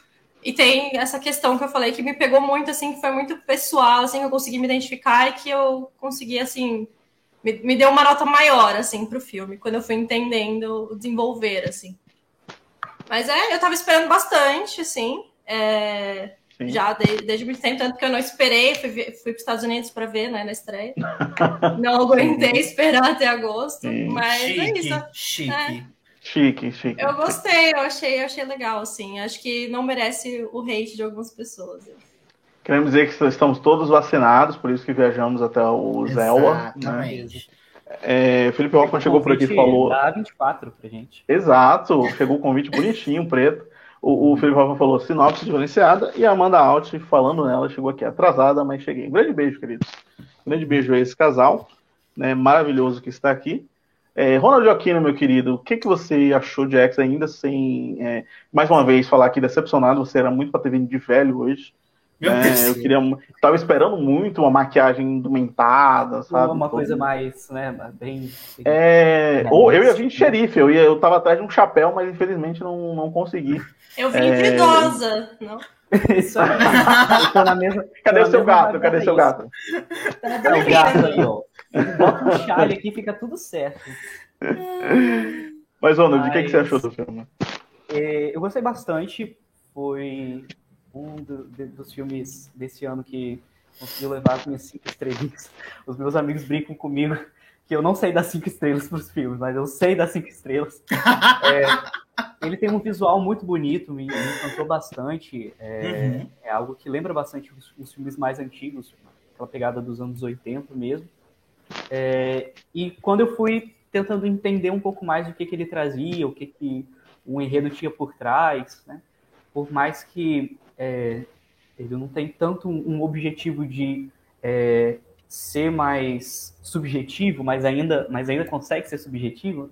e tem essa questão que eu falei que me pegou muito, assim, que foi muito pessoal, assim, que eu consegui me identificar e que eu consegui, assim, me, me deu uma nota maior, assim, pro filme, quando eu fui entendendo o desenvolver, assim. Mas é, eu tava esperando bastante, assim, é, já desde, desde muito tempo, tanto que eu não esperei, fui, fui para os Estados Unidos para ver, né, na estreia. não aguentei esperar até agosto, Sim. mas é chique, é isso. Chique. É. Chique, chique. Eu gostei, eu achei, eu achei legal, assim. Acho que não merece o hate de algumas pessoas. Queremos dizer que estamos todos vacinados, por isso que viajamos até o Zelwa. Né? É, Felipe Hoffman chegou por aqui e falou. Dá 24 pra gente. Exato, chegou o convite bonitinho, preto. O, o Felipe Hoffman falou sinopse diferenciada e a Amanda Alt, falando nela, chegou aqui atrasada, mas cheguei. Um grande beijo, queridos. Um grande beijo a esse casal, né, maravilhoso que está aqui. É, Ronald Aquino, meu querido, o que, que você achou de X ainda sem, é, mais uma vez, falar aqui decepcionado, você era muito para ter vindo de velho hoje. Meu é, Deus. Eu queria, tava esperando muito uma maquiagem indumentada, sabe? Uma coisa mais, né, bem... É, ou eu ia vir de xerife, eu, ia, eu tava atrás de um chapéu, mas infelizmente não, não consegui. Eu vim é... de idosa, não? Isso aí. na mesma, Cadê o seu gato? Cadê seu gato? Tá é o gato aí, ó. Bota um chale aqui fica tudo certo. Mas, Ronald, Mas... o que, que você achou do filme? É, eu gostei bastante. Foi um do, de, dos filmes desse ano que conseguiu levar as minhas cinco estrelinhas. Os meus amigos brincam comigo que eu não sei dar cinco estrelas para os filmes, mas eu sei dar cinco estrelas. É, ele tem um visual muito bonito, me, me encantou bastante. É, uhum. é, algo que lembra bastante os, os, filmes mais antigos, aquela pegada dos anos 80 mesmo. É, e quando eu fui tentando entender um pouco mais o que, que ele trazia, o que, que o enredo tinha por trás, né? Por mais que é, ele não tem tanto um objetivo de é, ser mais subjetivo, mas ainda, mas ainda consegue ser subjetivo,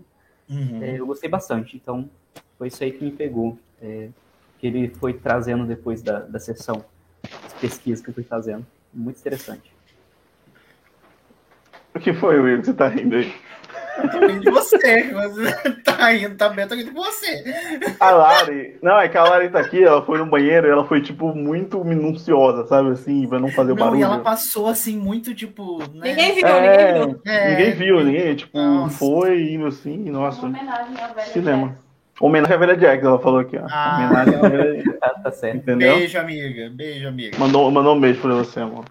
né? uhum. é, eu gostei bastante. Então, foi isso aí que me pegou, é, que ele foi trazendo depois da, da sessão, as pesquisas que eu fui fazendo. Muito interessante. O que foi, Will, que você tá rindo aí? Eu tô rindo de você, você tá rindo também, eu tô rindo de você. A Lari, não, é que a Lari tá aqui, ela foi no banheiro e ela foi, tipo, muito minuciosa, sabe, assim, pra não fazer não, barulho. e ela passou, assim, muito, tipo... Né? Ninguém viu, é, ninguém viu. É, ninguém viu, ninguém, tipo, nossa. foi indo assim, nossa. Uma homenagem à velha Cinema. Jack. Homenagem à velha Jack, ela falou aqui, ó. Ah, homenagem à velha tá, tá certo. Entendeu? Beijo, amiga, beijo, amiga. Mandou, mandou um beijo pra você, amor.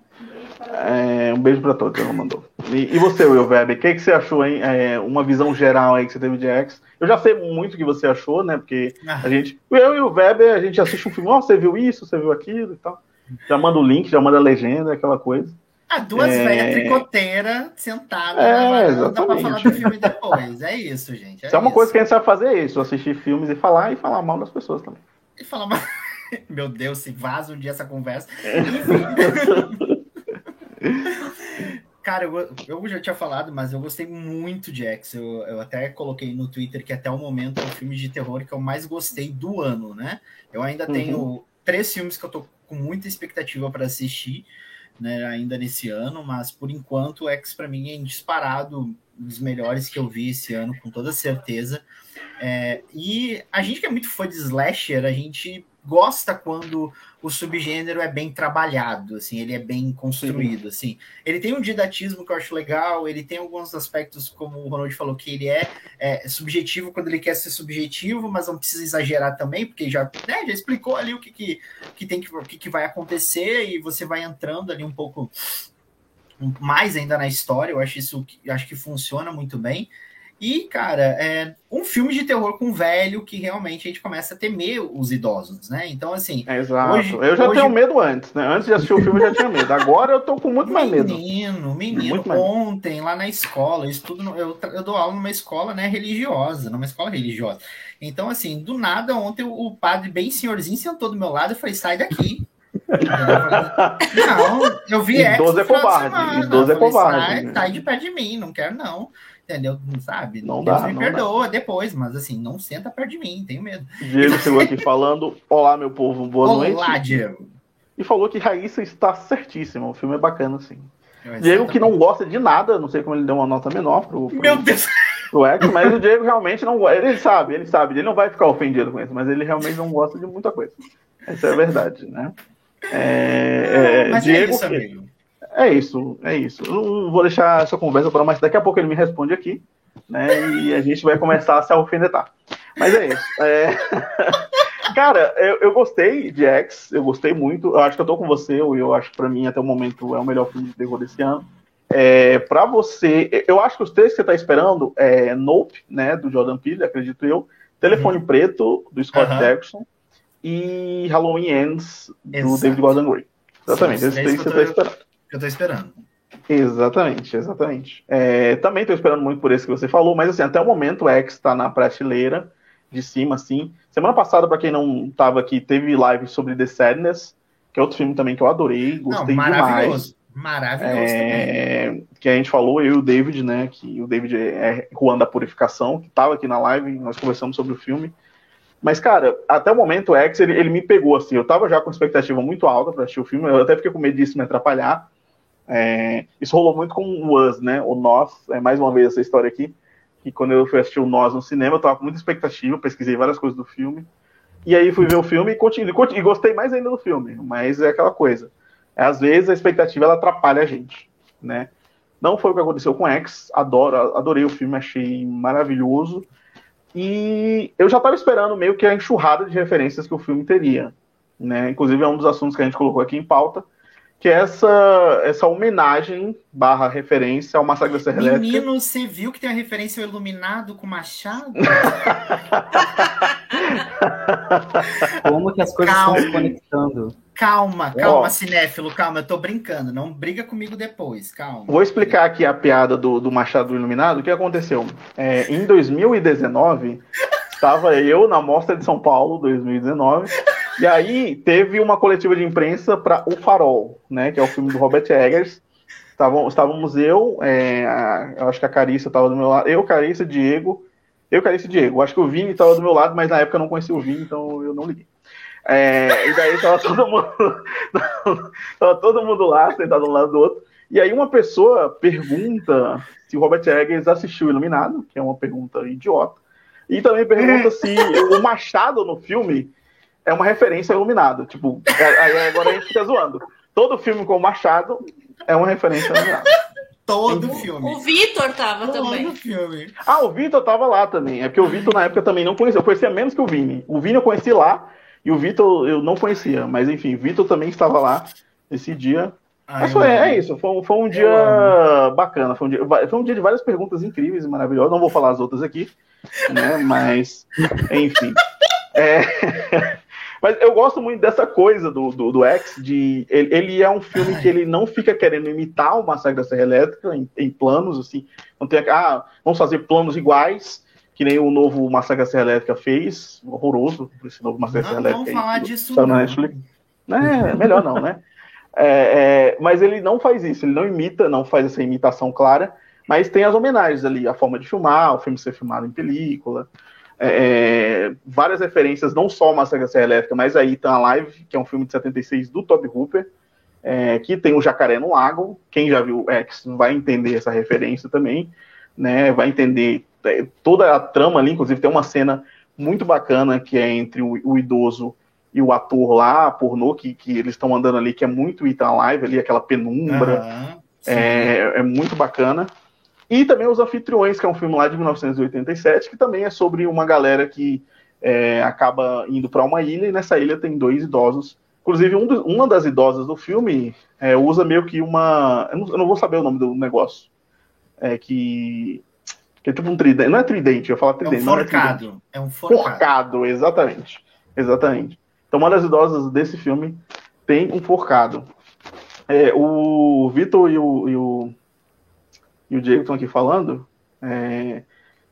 É, um beijo para todos, ela mandou. E, e você, Will Weber, o que, que você achou, hein? É, uma visão geral aí que você teve de X. Eu já sei muito o que você achou, né? Porque ah. a gente, eu e o Weber, a gente assiste um filme, ó, oh, você viu isso, você viu aquilo e tal. Já manda o link, já manda a legenda, aquela coisa. Ah, duas é... velhas tricoteiras sentadas. É, exatamente. Dá pra falar do filme depois. É isso, gente. É isso é uma isso. coisa que a gente sabe fazer, é isso. Assistir filmes e falar e falar mal das pessoas também. E falar mal. Meu Deus, se vaza um dia essa conversa. Enfim. Cara, eu, eu, já tinha falado, mas eu gostei muito de X. Eu, eu, até coloquei no Twitter que até o momento é o filme de terror que eu mais gostei do ano, né? Eu ainda uhum. tenho três filmes que eu tô com muita expectativa para assistir, né? Ainda nesse ano, mas por enquanto o X para mim é disparado dos melhores que eu vi esse ano, com toda certeza. É, e a gente que é muito fã de slasher, a gente gosta quando o subgênero é bem trabalhado, assim, ele é bem construído, assim. Ele tem um didatismo que eu acho legal, ele tem alguns aspectos, como o Ronald falou, que ele é, é subjetivo quando ele quer ser subjetivo, mas não precisa exagerar também, porque já, né, já explicou ali o que, que, que tem que, o que, que vai acontecer e você vai entrando ali um pouco mais ainda na história, eu acho isso, acho que funciona muito bem. E, cara, é um filme de terror com velho que realmente a gente começa a temer os idosos, né? Então, assim. É, exato. Hoje, eu já hoje... tenho medo antes, né? Antes de assistir o filme eu já tinha medo. Agora eu tô com muito mais medo. Menino, menino, ontem lá na escola, eu estudo, eu, eu dou aula numa escola, né, religiosa, numa escola religiosa. Então, assim, do nada, ontem o padre, bem senhorzinho, sentou do meu lado e falei: sai daqui. não, eu vi Idoso é covarde. Idoso é covarde. Sai, né? sai de perto de mim, não quero não entendeu? Sabe? Não Deus dá, me perdoa dá. depois, mas assim, não senta perto de mim, tenho medo. Diego chegou aqui falando: Olá, meu povo, boa Olá, noite. Olá, Diego. E falou que Raíssa está certíssima, o filme é bacana, sim. Diego que não gosta de nada, não sei como ele deu uma nota menor pro, pro, Meu Deus. pro X, mas o Diego realmente não gosta. Ele sabe, ele sabe, ele não vai ficar ofendido com isso, mas ele realmente não gosta de muita coisa. Essa é a verdade, né? É, é, mas é Diego, é isso. É isso, é isso. Eu não vou deixar essa conversa para mais. Daqui a pouco ele me responde aqui né? E a gente vai começar a se alfinetar. Mas é isso. É... Cara, eu, eu, gostei de X, eu gostei muito. Eu acho que eu tô com você, eu, eu acho que pra mim até o momento é o melhor filme de terror desse ano. É, para você, eu acho que os três que você tá esperando é Nope, né, do Jordan Peele, acredito eu, Telefone uhum. Preto, do Scott uhum. Jackson, e Halloween Ends, do Exato. David Gordon Green. Exatamente, esses três que você tá esperando. Eu tô esperando. Exatamente, exatamente. É, também estou esperando muito por esse que você falou, mas assim, até o momento o X está na prateleira de cima, assim. Semana passada, para quem não estava aqui, teve live sobre The Sadness, que é outro filme também que eu adorei, gostei não, maravilhoso, demais. Maravilhoso é, Que a gente falou, eu e o David, né? Que o David é Juan da Purificação, que estava aqui na live, nós conversamos sobre o filme. Mas, cara, até o momento o X, ele, ele me pegou, assim. Eu tava já com expectativa muito alta para assistir o filme, eu até fiquei com medo disso me atrapalhar. É, isso rolou muito com o Us, né? O Nós, é mais uma vez essa história aqui, que quando eu fui assistir o Nós no cinema, eu tava com muita expectativa, pesquisei várias coisas do filme, e aí fui ver o filme e, continuei, e gostei mais ainda do filme, mas é aquela coisa. Às vezes a expectativa ela atrapalha a gente, né? Não foi o que aconteceu com X, adoro, adorei o filme, achei maravilhoso. E eu já estava esperando meio que a enxurrada de referências que o filme teria. Né? Inclusive é um dos assuntos que a gente colocou aqui em pauta, que é essa, essa homenagem barra referência ao Massacre da Serra Elétrica. Menino, você viu que tem a referência ao Iluminado com Machado? Como que as coisas calma. estão se conectando? Calma, calma, oh. cinéfilo, calma, eu tô brincando, não briga comigo depois, calma. Vou explicar aqui a piada do, do Machado Iluminado, o que aconteceu. É, em 2019, estava eu na Mostra de São Paulo, 2019, e aí teve uma coletiva de imprensa para O Farol, né? Que é o filme do Robert Eggers. Estavam, estávamos eu, é, a, eu acho que a Carissa estava do meu lado, eu, Carissa, Diego, eu, Carissa e Diego. Acho que o Vini estava do meu lado, mas na época eu não conhecia o Vini, então eu não liguei. É, e daí estava todo mundo, tava todo mundo lá, sentado um lado do outro. E aí uma pessoa pergunta se o Robert Eggers assistiu Iluminado, que é uma pergunta idiota. E também pergunta se o Machado no filme é uma referência ao Iluminado. Tipo, é, aí agora a gente fica zoando. Todo filme com o Machado é uma referência ao Iluminado. Todo filme. O Vitor tava Todo também. Filme. Ah, o Vitor tava lá também. É porque o Vitor na época também não conhecia. Eu conhecia menos que o Vini. O Vini eu conheci lá e o Vitor eu não conhecia. Mas enfim, o Vitor também estava lá esse dia. Ai, Mas foi, é isso, foi, foi um dia bacana. Foi um dia, foi um dia de várias perguntas incríveis e maravilhosas. Não vou falar as outras aqui, né? Mas, enfim. É... Mas eu gosto muito dessa coisa do, do, do X, de ele, ele, é um filme que ele não fica querendo imitar o Massacre da Serra Elétrica em, em planos, assim, não tem, ah, vamos fazer planos iguais, que nem o novo Massacre da Serra Elétrica fez, horroroso, esse novo Massacre da Serra Elétrica. Não vamos falar disso não. Netflix. É, melhor não, né? É, é, mas ele não faz isso, ele não imita, não faz essa imitação clara, mas tem as homenagens ali, a forma de filmar, o filme ser filmado em película, é, é, várias referências, não só Massacre da Serra Elétrica, mas aí tem a Live, que é um filme de 76 do Toby Hooper, é, que tem o Jacaré no Lago. Quem já viu X vai entender essa referência também, né? Vai entender é, toda a trama ali, inclusive tem uma cena muito bacana que é entre o, o idoso e o ator lá, pornô, que, que eles estão andando ali, que é muito Ethan Live ali, aquela penumbra. Uhum, é, é muito bacana. E também Os Anfitriões, que é um filme lá de 1987, que também é sobre uma galera que é, acaba indo para uma ilha, e nessa ilha tem dois idosos. Inclusive, um do, uma das idosas do filme é, usa meio que uma. Eu não, eu não, vou saber o nome do negócio. É que. Que é tipo um tridente. Não é tridente, eu ia falar tridente. É um é forcado. tridente. É um forcado. Forcado, exatamente. Exatamente. Então, uma das idosas desse filme tem um forcado. É, o Vitor e o, e o, e o Diego estão aqui falando. É,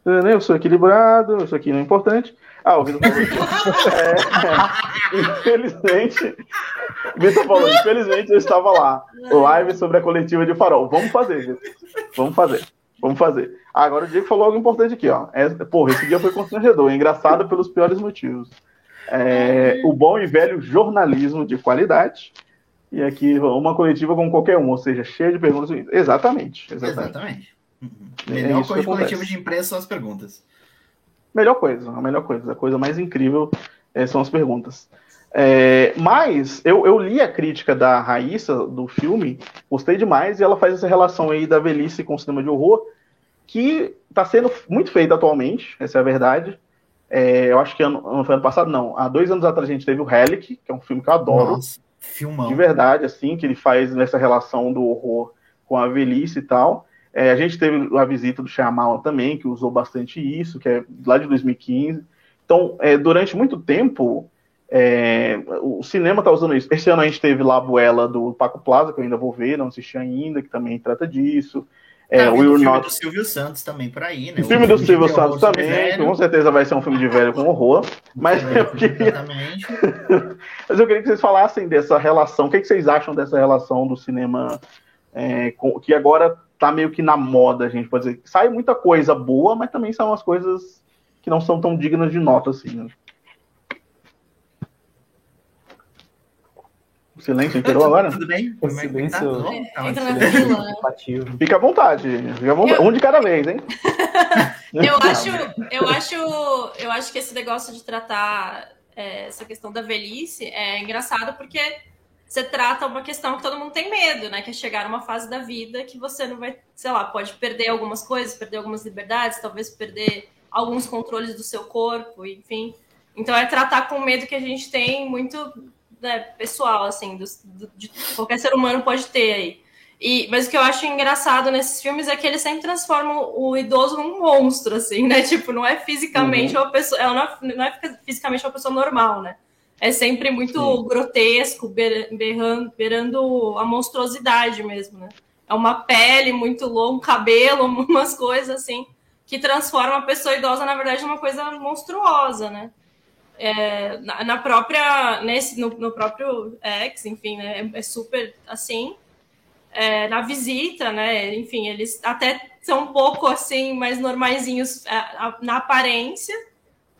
eu sou equilibrado, isso aqui não é importante. Ah, o Vitor falou. é, infelizmente. Vitor falou, infelizmente eu estava lá. Live sobre a coletiva de farol. Vamos fazer, Vitor. Vamos fazer. Vamos fazer. Agora o Diego falou algo importante aqui, ó. É, porra, esse dia foi constrangedor, engraçado pelos piores motivos. É, o bom e velho jornalismo de qualidade. E aqui uma coletiva com qualquer um, ou seja, cheia de perguntas. Exatamente. Exatamente. Exatamente. É Melhor coisa de coletivo acontece. de imprensa são as perguntas. Melhor coisa, a melhor coisa. A coisa mais incrível é, são as perguntas. É, mas eu, eu li a crítica da Raíssa do filme, gostei demais, e ela faz essa relação aí da velhice com o cinema de horror, que está sendo muito feita atualmente, essa é a verdade. É, eu acho que ano, ano, foi ano passado, não. Há dois anos atrás a gente teve o Relic, que é um filme que eu adoro. Nossa, filmão. De verdade, assim, que ele faz nessa relação do horror com a velhice e tal. É, a gente teve a visita do Shyamalan também, que usou bastante isso, que é lá de 2015. Então, é, durante muito tempo, é, o cinema está usando isso. Esse ano a gente teve lá a Buela do Paco Plaza, que eu ainda vou ver, não assisti ainda, que também trata disso. É, Tá o Will o filme Not... do Silvio Santos também por aí, né? O filme do de Silvio terror Santos também, com certeza vai ser um filme de velho com horror. Mas eu queria. Mas eu queria que vocês falassem dessa relação. O que, que vocês acham dessa relação do cinema é, com- que agora tá meio que na moda, a gente pode dizer. Sai muita coisa boa, mas também são as coisas que não são tão dignas de nota assim. Né? Silêncio inteirou agora? Tudo bem? O é tá? silêncio-? Tá, né? Participativo. Fica à vontade. Fica à vontade. Eu- Um de cada vez, hein? Eu acho, eu acho, eu acho que esse negócio de tratar é, essa questão da velhice é engraçado porque você trata uma questão que todo mundo tem medo, né? Que é chegar numa fase da vida que você não vai, sei lá, pode perder algumas coisas, perder algumas liberdades, talvez perder alguns controles do seu corpo, enfim. Então é tratar com o medo que a gente tem muito né, pessoal, assim, dos- do- de qualquer ser humano pode ter aí. E, mas o que eu acho engraçado nesses filmes é que eles sempre transformam o idoso num monstro, assim, né? Tipo, não é fisicamente uma pessoa. é, Não é, não é fisicamente uma pessoa normal, né? É sempre muito Sim. grotesco, beirando a monstruosidade mesmo, né? É uma pele muito longa, um cabelo, umas coisas assim, que transforma a pessoa idosa, na verdade, numa coisa monstruosa, né? É, na, na própria. Nesse, no, no próprio X, enfim, né? É, é super assim é, na visita, né? Enfim, eles até são um pouco assim, mais normaizinhos é, na aparência,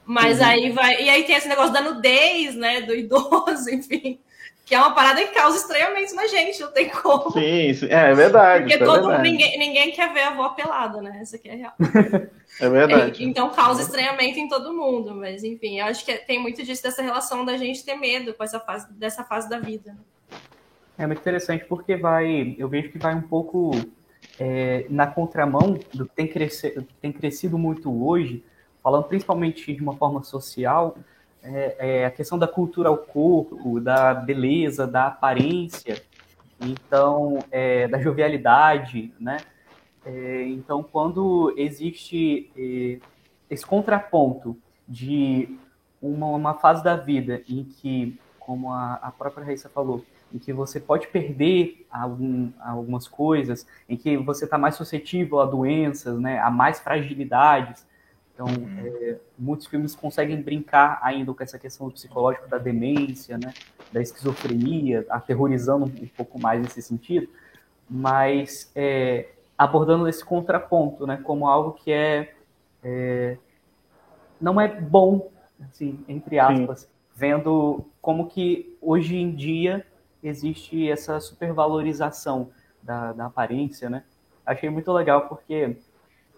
mas Uhum. aí vai. E aí tem esse negócio da nudez, né? Do idoso, enfim. Que é uma parada que causa estranhamento na gente, não tem como. Sim, sim. É, é verdade. Porque isso é todo verdade. ninguém, ninguém quer ver a avó pelada, né? Essa aqui é real. É verdade. É, então causa estranhamento em todo mundo, mas enfim, eu acho que tem muito disso dessa relação da gente ter medo com essa fase, dessa fase da vida. É muito interessante porque vai, eu vejo que vai um pouco é, na contramão do que tem, cresce, tem crescido muito hoje, falando principalmente de uma forma social, é, é a questão da cultura ao corpo, da beleza, da aparência, então é, da jovialidade, né? É, então, quando existe é, esse contraponto de uma, uma fase da vida em que, como a, a própria Raíssa falou, em que você pode perder algum, algumas coisas, em que você está mais suscetível a doenças, né, a mais fragilidades. Então, é, muitos filmes conseguem brincar ainda com essa questão do psicológico da demência, né, da esquizofrenia, aterrorizando um pouco mais nesse sentido, mas é, abordando esse contraponto, né, como algo que é, é não é bom, assim, entre aspas, vendo como que hoje em dia existe essa supervalorização da, da aparência, né? Achei muito legal porque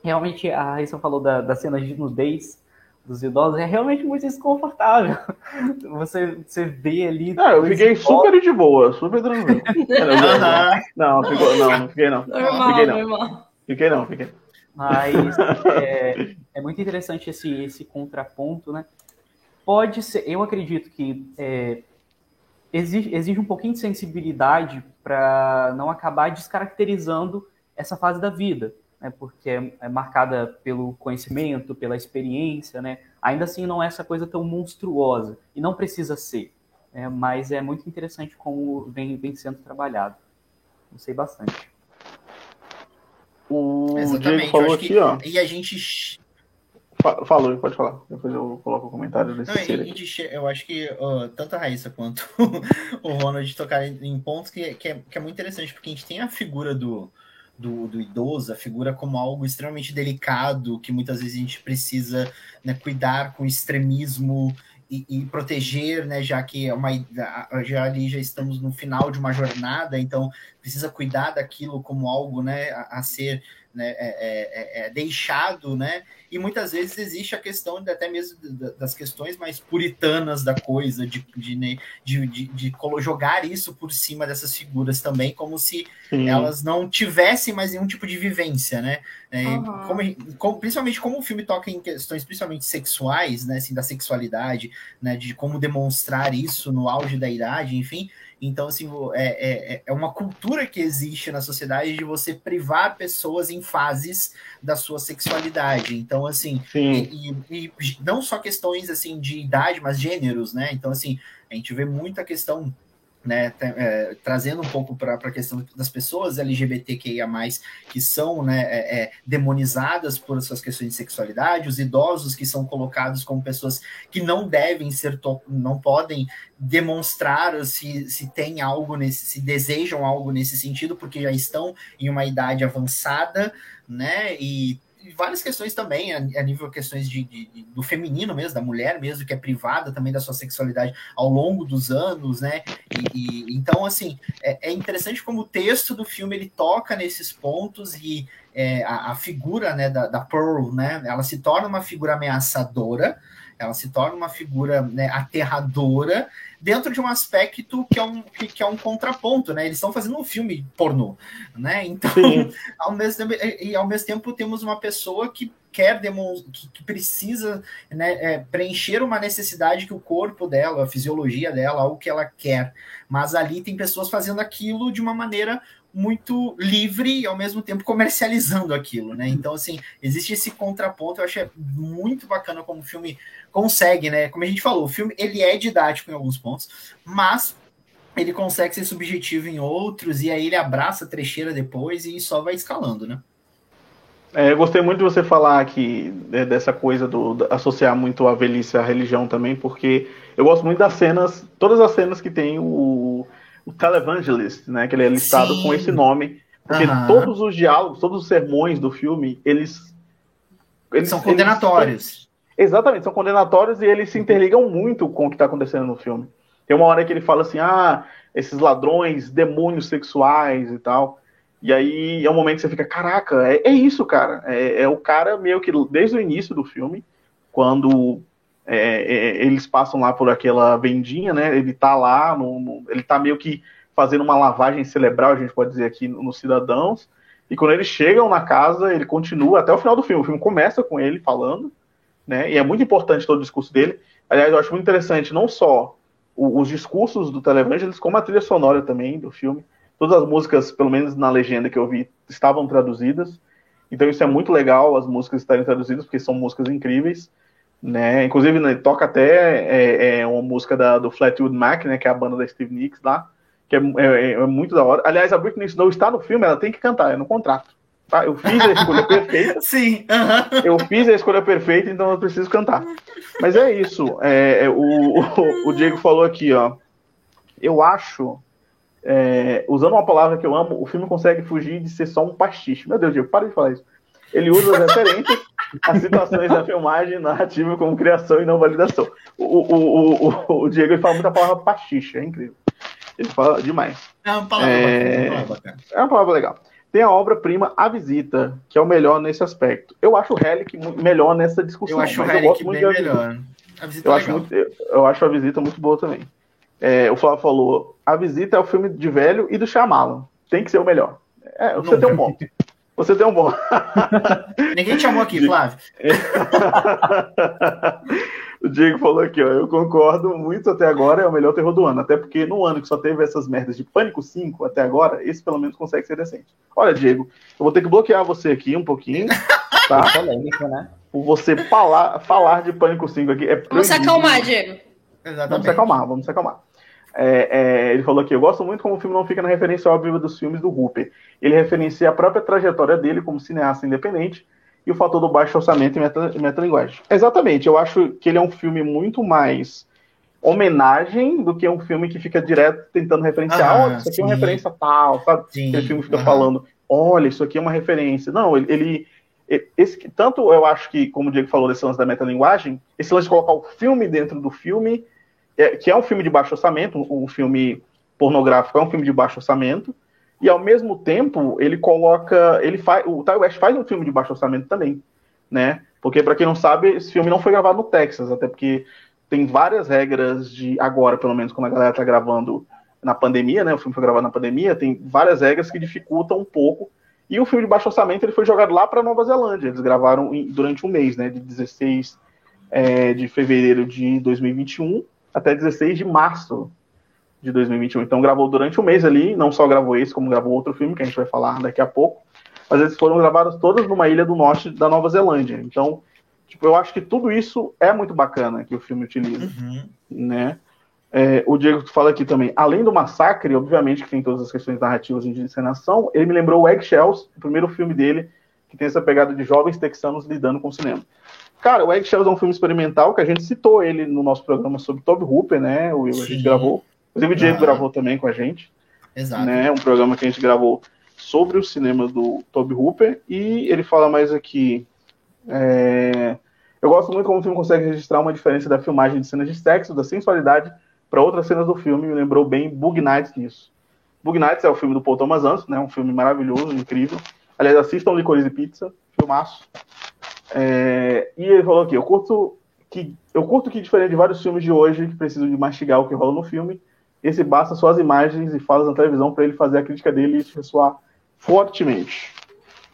realmente a Raíssa falou da, das cenas de nudez dos idosos, é realmente muito desconfortável. Você, você vê ali. Ah, eu fiquei idosos- super de boa, super tranquilo. Não, ficou, não, não fiquei não. Normal, Fiquei não. normal. Fiquei não, fiquei. Mas é, é muito interessante esse, esse contraponto, né? Pode ser, eu acredito que é, exige, exige um pouquinho de sensibilidade para não acabar descaracterizando essa fase da vida. Né, porque é, é, marcada pelo conhecimento, pela experiência, né? Ainda assim não é essa coisa tão monstruosa e não precisa ser, né, mas é muito interessante como vem, vem sendo trabalhado. Gostei bastante. O Exatamente, falou aqui, que, ó. E a gente Falou, pode falar. Depois eu coloco o comentário desse Não, Eu acho que uh, tanto a Raíssa quanto o Ronald tocaram em pontos que, que, é, que é muito interessante, porque a gente tem a figura do, do, do, idoso, a figura como algo extremamente delicado, que muitas vezes a gente precisa né, cuidar com extremismo e, e, proteger, né, já que é uma, já ali já estamos no final de uma jornada, então precisa cuidar daquilo como algo né, a, a ser né, é, é, é, é, deixado, né? E muitas vezes existe a questão de, até mesmo das questões mais puritanas da coisa, de, de, né, de, de, de jogar isso por cima dessas figuras também, como se Sim. elas não tivessem mais nenhum tipo de vivência, né? Uhum. Como, como, principalmente como o filme toca em questões principalmente sexuais, né? Assim, da sexualidade, né? De como demonstrar isso no auge da idade, enfim. Então, assim, é, é, é uma cultura que existe na sociedade de você privar pessoas em fases da sua sexualidade. Então, assim, e, e, e, não só questões assim de idade, mas gêneros, né? Então, assim, a gente vê muita questão né, é, trazendo um pouco para a questão das pessoas LGBTQIA, que são né, é, é, demonizadas por suas questões de sexualidade, os idosos que são colocados como pessoas que não devem ser, não podem demonstrar se, se tem algo nesse, se desejam algo nesse sentido, porque já estão em uma idade avançada, né? E várias questões também, a, nível questões de, de, de, do feminino mesmo, da mulher mesmo, que é privada também da sua sexualidade ao longo dos anos, né? E, e então, assim, é, é, interessante como o texto do filme ele toca nesses pontos e é, a, a, figura né, da, da Pearl, né? Ela se torna uma figura ameaçadora, ela se torna uma figura né, aterradora dentro de um aspecto que é um, que, que é um contraponto, né? Eles estão fazendo um filme pornô, né? Então, ao mesmo tempo, e ao mesmo tempo temos uma pessoa que quer que, que precisa né, é, preencher uma necessidade que o corpo dela, a fisiologia dela, algo que ela quer. Mas ali tem pessoas fazendo aquilo de uma maneira muito livre e ao mesmo tempo comercializando aquilo, né? Então, assim, existe esse contraponto, eu acho muito bacana como o filme consegue, né? Como a gente falou, o filme ele é didático em alguns pontos, mas ele consegue ser subjetivo em outros, e aí ele abraça a trecheira depois e só vai escalando, né? É, eu gostei muito de você falar aqui né, dessa coisa do, de associar muito a velhice à religião também, porque eu gosto muito das cenas, todas as cenas que tem o, o Televangelist, né? Que ele é listado Sim. com esse nome. Porque uhum. todos os diálogos, todos os sermões do filme, eles. eles são condenatórios. Eles, exatamente, são condenatórios e eles se interligam muito com o que está acontecendo no filme. Tem uma hora que ele fala assim: ah, esses ladrões, demônios sexuais e tal. E aí é um momento que você fica, caraca, é, é isso, cara. É, é, o cara meio que desde o início do filme, quando é, é, eles passam lá por aquela vendinha, né? Ele tá lá, no, no, ele tá meio que fazendo uma lavagem cerebral, a gente pode dizer aqui, nos cidadãos. E quando eles chegam na casa, ele continua até o final do filme. O filme começa com ele falando, né? E é muito importante todo o discurso dele. Aliás, eu acho muito interessante não só os discursos do Televangelist, como a trilha sonora também do filme. Todas as músicas, pelo menos na legenda que eu vi, estavam traduzidas. Então isso é muito legal, as músicas estarem traduzidas, porque são músicas incríveis né? Inclusive, né, toca até é, é, uma música da, do Flatwood Mac, né? Que é a banda da Steve Nicks lá, que é, é, é, muito da hora. Aliás, a Britney Snow está no filme, ela tem que cantar, é no contrato. Tá? Eu fiz a escolha perfeita. Sim. Eu fiz a escolha perfeita, então eu preciso cantar. Mas é isso. É, é o, o, o, Diego falou aqui, ó. Eu acho, é, usando uma palavra que eu amo, o filme consegue fugir de ser só um pastiche. Meu Deus, Diego, para de falar isso. Ele usa as referências as situações da filmagem narrativa como criação e não validação. O, o, o, o, Diego ele fala muita palavra pastiche, é incrível. Ele fala demais. É uma palavra, é... bacana, é uma palavra legal. Tem a obra-prima A Visita, que é o melhor nesse aspecto. Eu acho o Relic melhor nessa discussão. Eu acho o Relic bem melhor. A visita eu, é acho muito, eu, eu, acho a Visita muito boa também. É, o Flávio falou, A Visita é o filme de velho e do Shyamalan. Tem que ser o melhor. É, você Nunca. tem um ponto. Você tem um bom. Ninguém te chamou aqui, Flávio. O Diego falou aqui, ó. Eu concordo muito até agora, é o melhor terror do ano. Até porque no ano que só teve essas merdas de Pânico 5 até agora, esse pelo menos consegue ser decente. Olha, Diego, eu vou ter que bloquear você aqui um pouquinho, tá? Polêmica, né? Por você falar, falar de Pânico 5 aqui. É Vamos se acalmar, Diego. Exatamente. Vamos se acalmar, vamos se acalmar. É, é, ele falou aqui, eu gosto muito como o filme não fica na referência óbvia dos filmes do Hooper. Ele referencia a própria trajetória dele como cineasta independente e o fator do baixo orçamento e meta, metalinguagem. Exatamente, eu acho que ele é um filme muito mais homenagem do que um filme que fica direto tentando referenciar, Aham, olha, isso aqui é uma sim. referência tal, sabe? Sim. Aquele filme fica falando, olha, isso aqui é uma referência. Não, ele, ele- esse, tanto eu acho que, como o Diego falou desse lance da metalinguagem, esse lance de colocar o filme dentro do filme, é, que é um filme de baixo orçamento, um, filme pornográfico é um filme de baixo orçamento, e ao mesmo tempo ele coloca, ele faz, o Ty West faz um filme de baixo orçamento também, né? Porque para quem não sabe, esse filme não foi gravado no Texas, até porque tem várias regras de agora, pelo menos quando a galera tá gravando na pandemia, né? O filme foi gravado na pandemia, tem várias regras que dificultam um pouco. E o filme de baixo orçamento ele foi jogado lá para Nova Zelândia. Eles gravaram em- durante um mês, né? De 16 é, de fevereiro de 2021 até 16 de março de 2021. Então gravou durante um mês ali, não só gravou esse, como gravou outro filme que a gente vai falar daqui a pouco. Mas eles foram gravados todas numa ilha do norte da Nova Zelândia. Então, tipo, eu acho que tudo isso é muito bacana que o filme utiliza Uhum. né? É, o Diego fala aqui também, além do massacre, obviamente que tem todas as questões narrativas de encenação, ele me lembrou o Eggshells, o primeiro filme dele, que tem essa pegada de jovens texanos lidando com o cinema. Cara, o Eggshells é um filme experimental que a gente citou ele no nosso programa sobre Toby Hooper, né? O Will, a gente gravou. Inclusive o Diego Ah. gravou também com a gente Exato. né? Um programa que a gente gravou sobre o cinema do Toby Hooper e ele fala mais aqui. é, Eu gosto muito como o filme consegue registrar uma diferença da filmagem de cenas de sexo, da sensualidade para outras cenas do filme. Me lembrou bem Bug Nights nisso. Bug Nights é o filme do Paul Thomas Anderson, né? Um filme maravilhoso, incrível. Aliás, assistam Licorice e Pizza, filmaço. É, E ele falou aqui, eu curto que eu curto que diferente de vários filmes de hoje que precisam de mastigar o que rola no filme, esse basta só as imagens e falas na televisão para ele fazer a crítica dele e ressoar fortemente.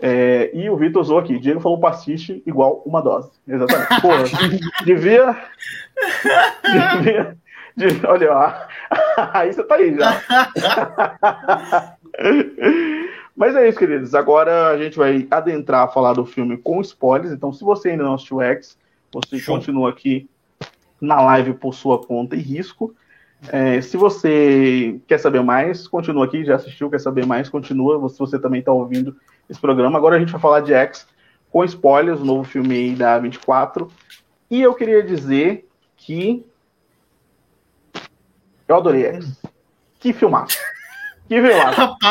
É, e o Vitor usou aqui, Diego falou pastiche igual uma dose. Exatamente. Porra, devia. devia, devia olha, ó, aí você tá aí já. Mas é isso, queridos. Agora a gente vai adentrar a falar do filme com spoilers. Então, se você ainda não assistiu X, você Show. continua aqui na live por sua conta e risco. É, se você quer saber mais, continua aqui. Já assistiu, quer saber mais, continua. Se você também está ouvindo esse programa. Agora a gente vai falar de X com spoilers, o novo filme aí da 24. E eu queria dizer que eu adorei X. Que filmaço.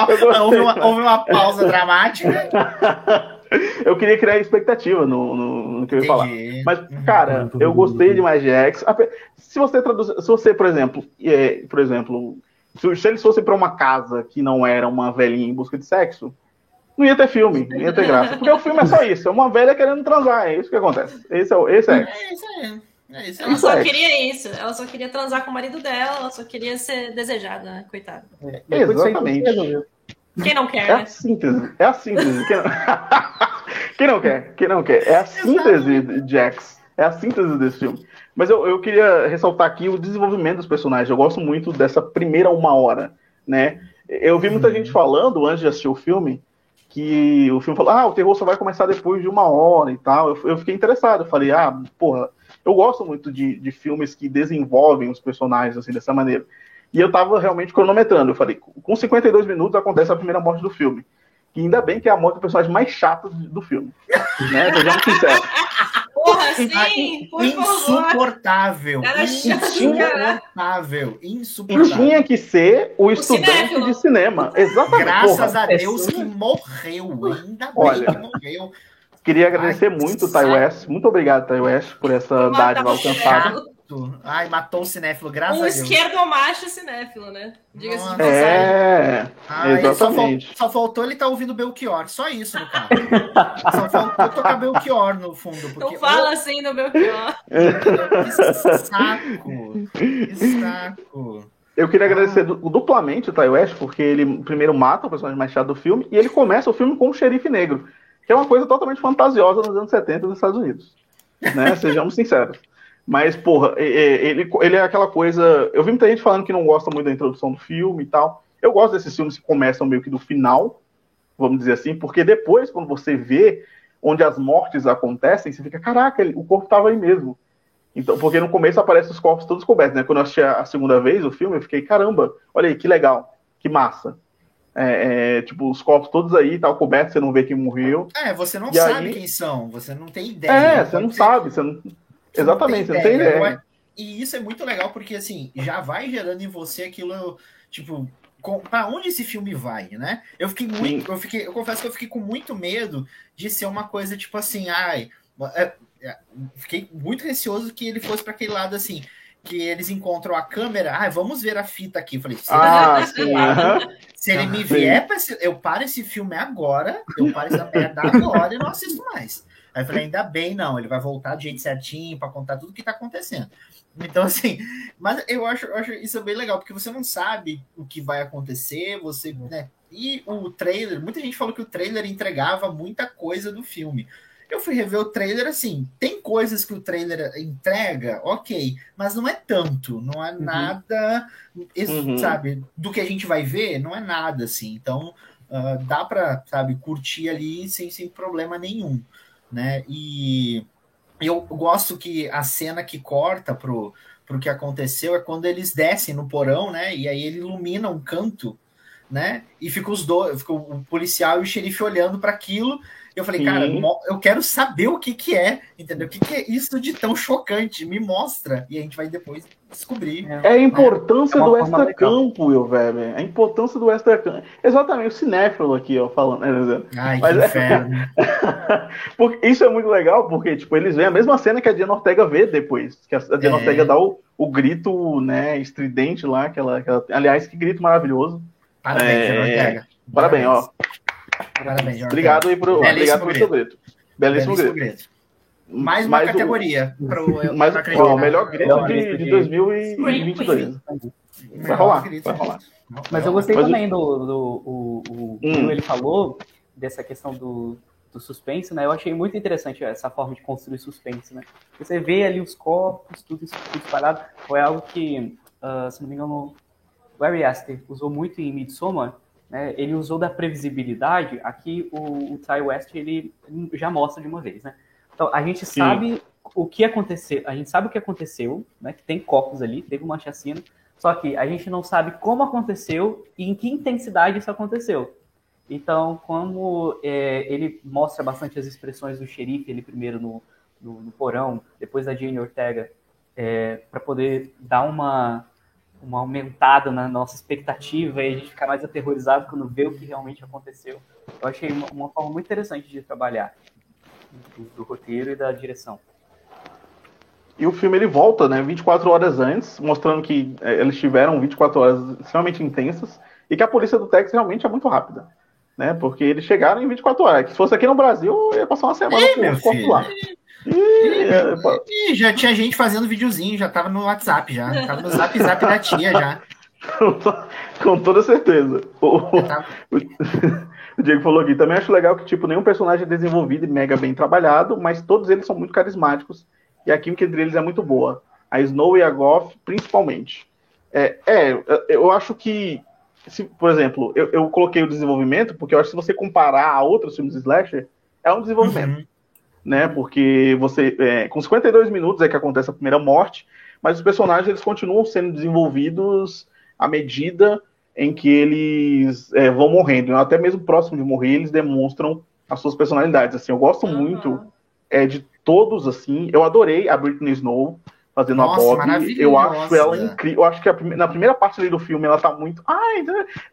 Que gostei. houve, uma, houve uma pausa dramática. eu queria criar expectativa no, no, no que eu ia falar. Mas, Uhum. cara, eu gostei demais de X. Se você traduz, se você, por exemplo, é, por exemplo, se, se eles fossem para uma casa que não era uma velhinha em busca de sexo, não ia ter filme, não ia ter graça. Porque o filme é só isso, é uma velha querendo transar, é isso que acontece. Esse é, o- esse é. É isso aí. É isso. Ela só É. queria isso. Ela só queria transar com o marido dela, ela só queria ser desejada, né? Coitada. É, tudo Exatamente. Quem não quer, É a né? síntese, é a síntese. Quem não, Quem não quer? Quem não quer? É a síntese de X. É a síntese desse filme. Mas eu, eu queria ressaltar aqui o desenvolvimento dos personagens. Eu gosto muito dessa primeira uma hora, né? Eu vi muita gente falando, antes de assistir o filme, que o filme falou, ah, o terror só vai começar depois de uma hora e tal. Eu, eu fiquei interessado. Eu falei, ah, porra, eu gosto muito de, de filmes que desenvolvem os personagens assim dessa maneira. E eu tava realmente cronometrando. Eu falei, com 52 minutos acontece a primeira morte do filme. E ainda bem que é a morte do personagem mais chato do filme. Né? Sejamos sinceros. Porra, Ah, sim, por. Insuportável. Insuportável. E Insuportável. tinha que ser o estudante cinéfilo. de cinema. Exatamente. Graças porra. a Deus que morreu. Ainda bem Olha, que morreu. Queria agradecer Ai, muito, que Ty. West. Muito obrigado, Ty West, por essa dádiva o alcançada. Ai, matou o cinéfilo, graças Um a Deus. esquerdomacho cinéfilo, né? Diga-se de passagem. É, Ah, ele só, fal- exatamente. só faltou ele estar ouvindo Belchior, só isso no carro. só faltou tocar Belchior no fundo. Porque Não fala assim no meu pior. Que saco! Que saco! Eu queria agradecer du- duplamente o Ty West, porque ele primeiro mata o personagem mais chato do filme, e ele começa o filme com um xerife negro, que é uma coisa totalmente fantasiosa nos anos 70 dos Estados Unidos. Né? Sejamos sinceros. Mas, porra, ele, ele é aquela coisa. Eu vi muita gente falando que não gosta muito da introdução do filme e tal. Eu gosto desses filmes que começam meio que do final, vamos dizer assim, porque depois, quando você vê onde as mortes acontecem, você fica, caraca, o corpo tava aí mesmo. Então, porque no começo aparecem os corpos todos cobertos, né? Quando eu assisti a segunda vez o filme, eu fiquei, caramba, olha aí, que legal, que massa. É, é, tipo, os corpos todos aí, tal, cobertos, você não vê quem morreu. É, você não sabe aí... quem são, você não tem ideia. É, você não sabe, você não... Você Exatamente, não você não tem ideia. ideia. E isso é muito legal, porque assim, já vai gerando em você aquilo, tipo, para onde esse filme vai, né? Eu fiquei muito, Sim. eu fiquei, eu confesso que eu fiquei com muito medo de ser uma coisa tipo assim, ai, é, é, fiquei muito receoso que ele fosse para aquele lado assim, que eles encontram a câmera, ah, vamos ver a fita aqui. Eu falei, se, ah, ele, se ele me vier, esse, eu paro esse filme agora, eu paro essa merda agora e não assisto mais. Aí eu falei, ainda bem, não, ele vai voltar do jeito certinho para contar tudo o que tá acontecendo. Então, assim, mas eu acho, eu acho isso bem legal, porque você não sabe o que vai acontecer, você, né? E o trailer, muita gente falou que o trailer entregava muita coisa do filme. Eu fui rever o trailer assim, tem coisas que o trailer entrega, ok, mas não é tanto, não é uhum. nada, uhum. sabe, do que a gente vai ver, não é nada assim. Então, uh, dá para, sabe, curtir ali sem, sem problema nenhum, né? E eu gosto que a cena que corta pro, pro que aconteceu é quando eles descem no porão, né? E aí ele ilumina um canto, né? E fica os dois, fica o policial e o xerife olhando para aquilo eu falei, Sim. cara, eu quero saber o que que é, entendeu? O que que é isso de tão chocante? Me mostra. E a gente vai depois descobrir. É, a importância é do extra-campo, eu, velho. A importância do extra-campo. Exatamente, o cinéfilo aqui, ó, falando. Né, Ai, Mas, que inferno. porque isso é muito legal, porque, tipo, eles veem a mesma cena que a Diana Ortega vê depois. Que a Diana é. Ortega dá o, o grito, né, estridente lá, aquela, aquela... Aliás, que grito maravilhoso. Parabéns, é... Ortega. Parabéns, Parabéns, ó. Parabéns, Obrigado aí pro, obrigado pelo seu grito. Belíssimo, Belíssimo grito. grito. Mais uma mais categoria. O, pro, mais, ó, o melhor grito de, de 2022. Vai rolar, vai rolar. Mas eu gostei Mas também o... do, do o, o hum. ele falou dessa questão do, do suspense, né? Eu achei muito interessante essa forma de construir suspense, né? Você vê ali os corpos, tudo, tudo espalhado. Foi algo que, uh, se não me engano, o Ari Aster usou muito em Midsommar, né, ele usou da previsibilidade, aqui o, o Ty West ele já mostra de uma vez, né? Então a gente Sim. sabe o que aconteceu, a gente sabe o que aconteceu, né? Que tem corpos ali, teve uma chacina, só que a gente não sabe como aconteceu e em que intensidade isso aconteceu. Então, como é, ele mostra bastante as expressões do xerife, ele primeiro no, no, no porão, depois da Jane Ortega, é, para poder dar uma uma aumentada na nossa expectativa e a gente ficar mais aterrorizado quando vê o que realmente aconteceu. Eu achei uma, uma forma muito interessante de trabalhar do, do, roteiro e da direção. E o filme ele volta, né, 24 horas antes, mostrando que é, eles tiveram 24 horas extremamente intensas e que a polícia do Texas realmente é muito rápida, né? Porque eles chegaram em 24 horas. Se fosse aqui no Brasil, ia passar uma semana com o lá. Ih, já tinha gente fazendo videozinho, já tava no WhatsApp já. Tava no zap zap da tia já. Com toda certeza. O, o, Diego falou aqui, também acho legal que, tipo, nenhum personagem é desenvolvido e mega bem trabalhado, mas todos eles são muito carismáticos e a química entre eles é muito boa. A Snow e a Goff, principalmente. É, é eu acho que, se, por exemplo, eu, eu coloquei o desenvolvimento porque eu acho que se você comparar a outros filmes de slasher, é um desenvolvimento. Uhum né? Porque você, é, com 52 minutos é que acontece a primeira morte, mas os personagens eles continuam sendo desenvolvidos à medida em que eles é, vão morrendo. Até mesmo próximo de morrer, eles demonstram as suas personalidades. Assim, eu gosto uhum. muito é, de todos. Assim, eu adorei a Britney Snow fazendo Nossa, a Bob. Eu acho ela incrível. Eu acho que na primeira parte do filme ela tá muito. Ai,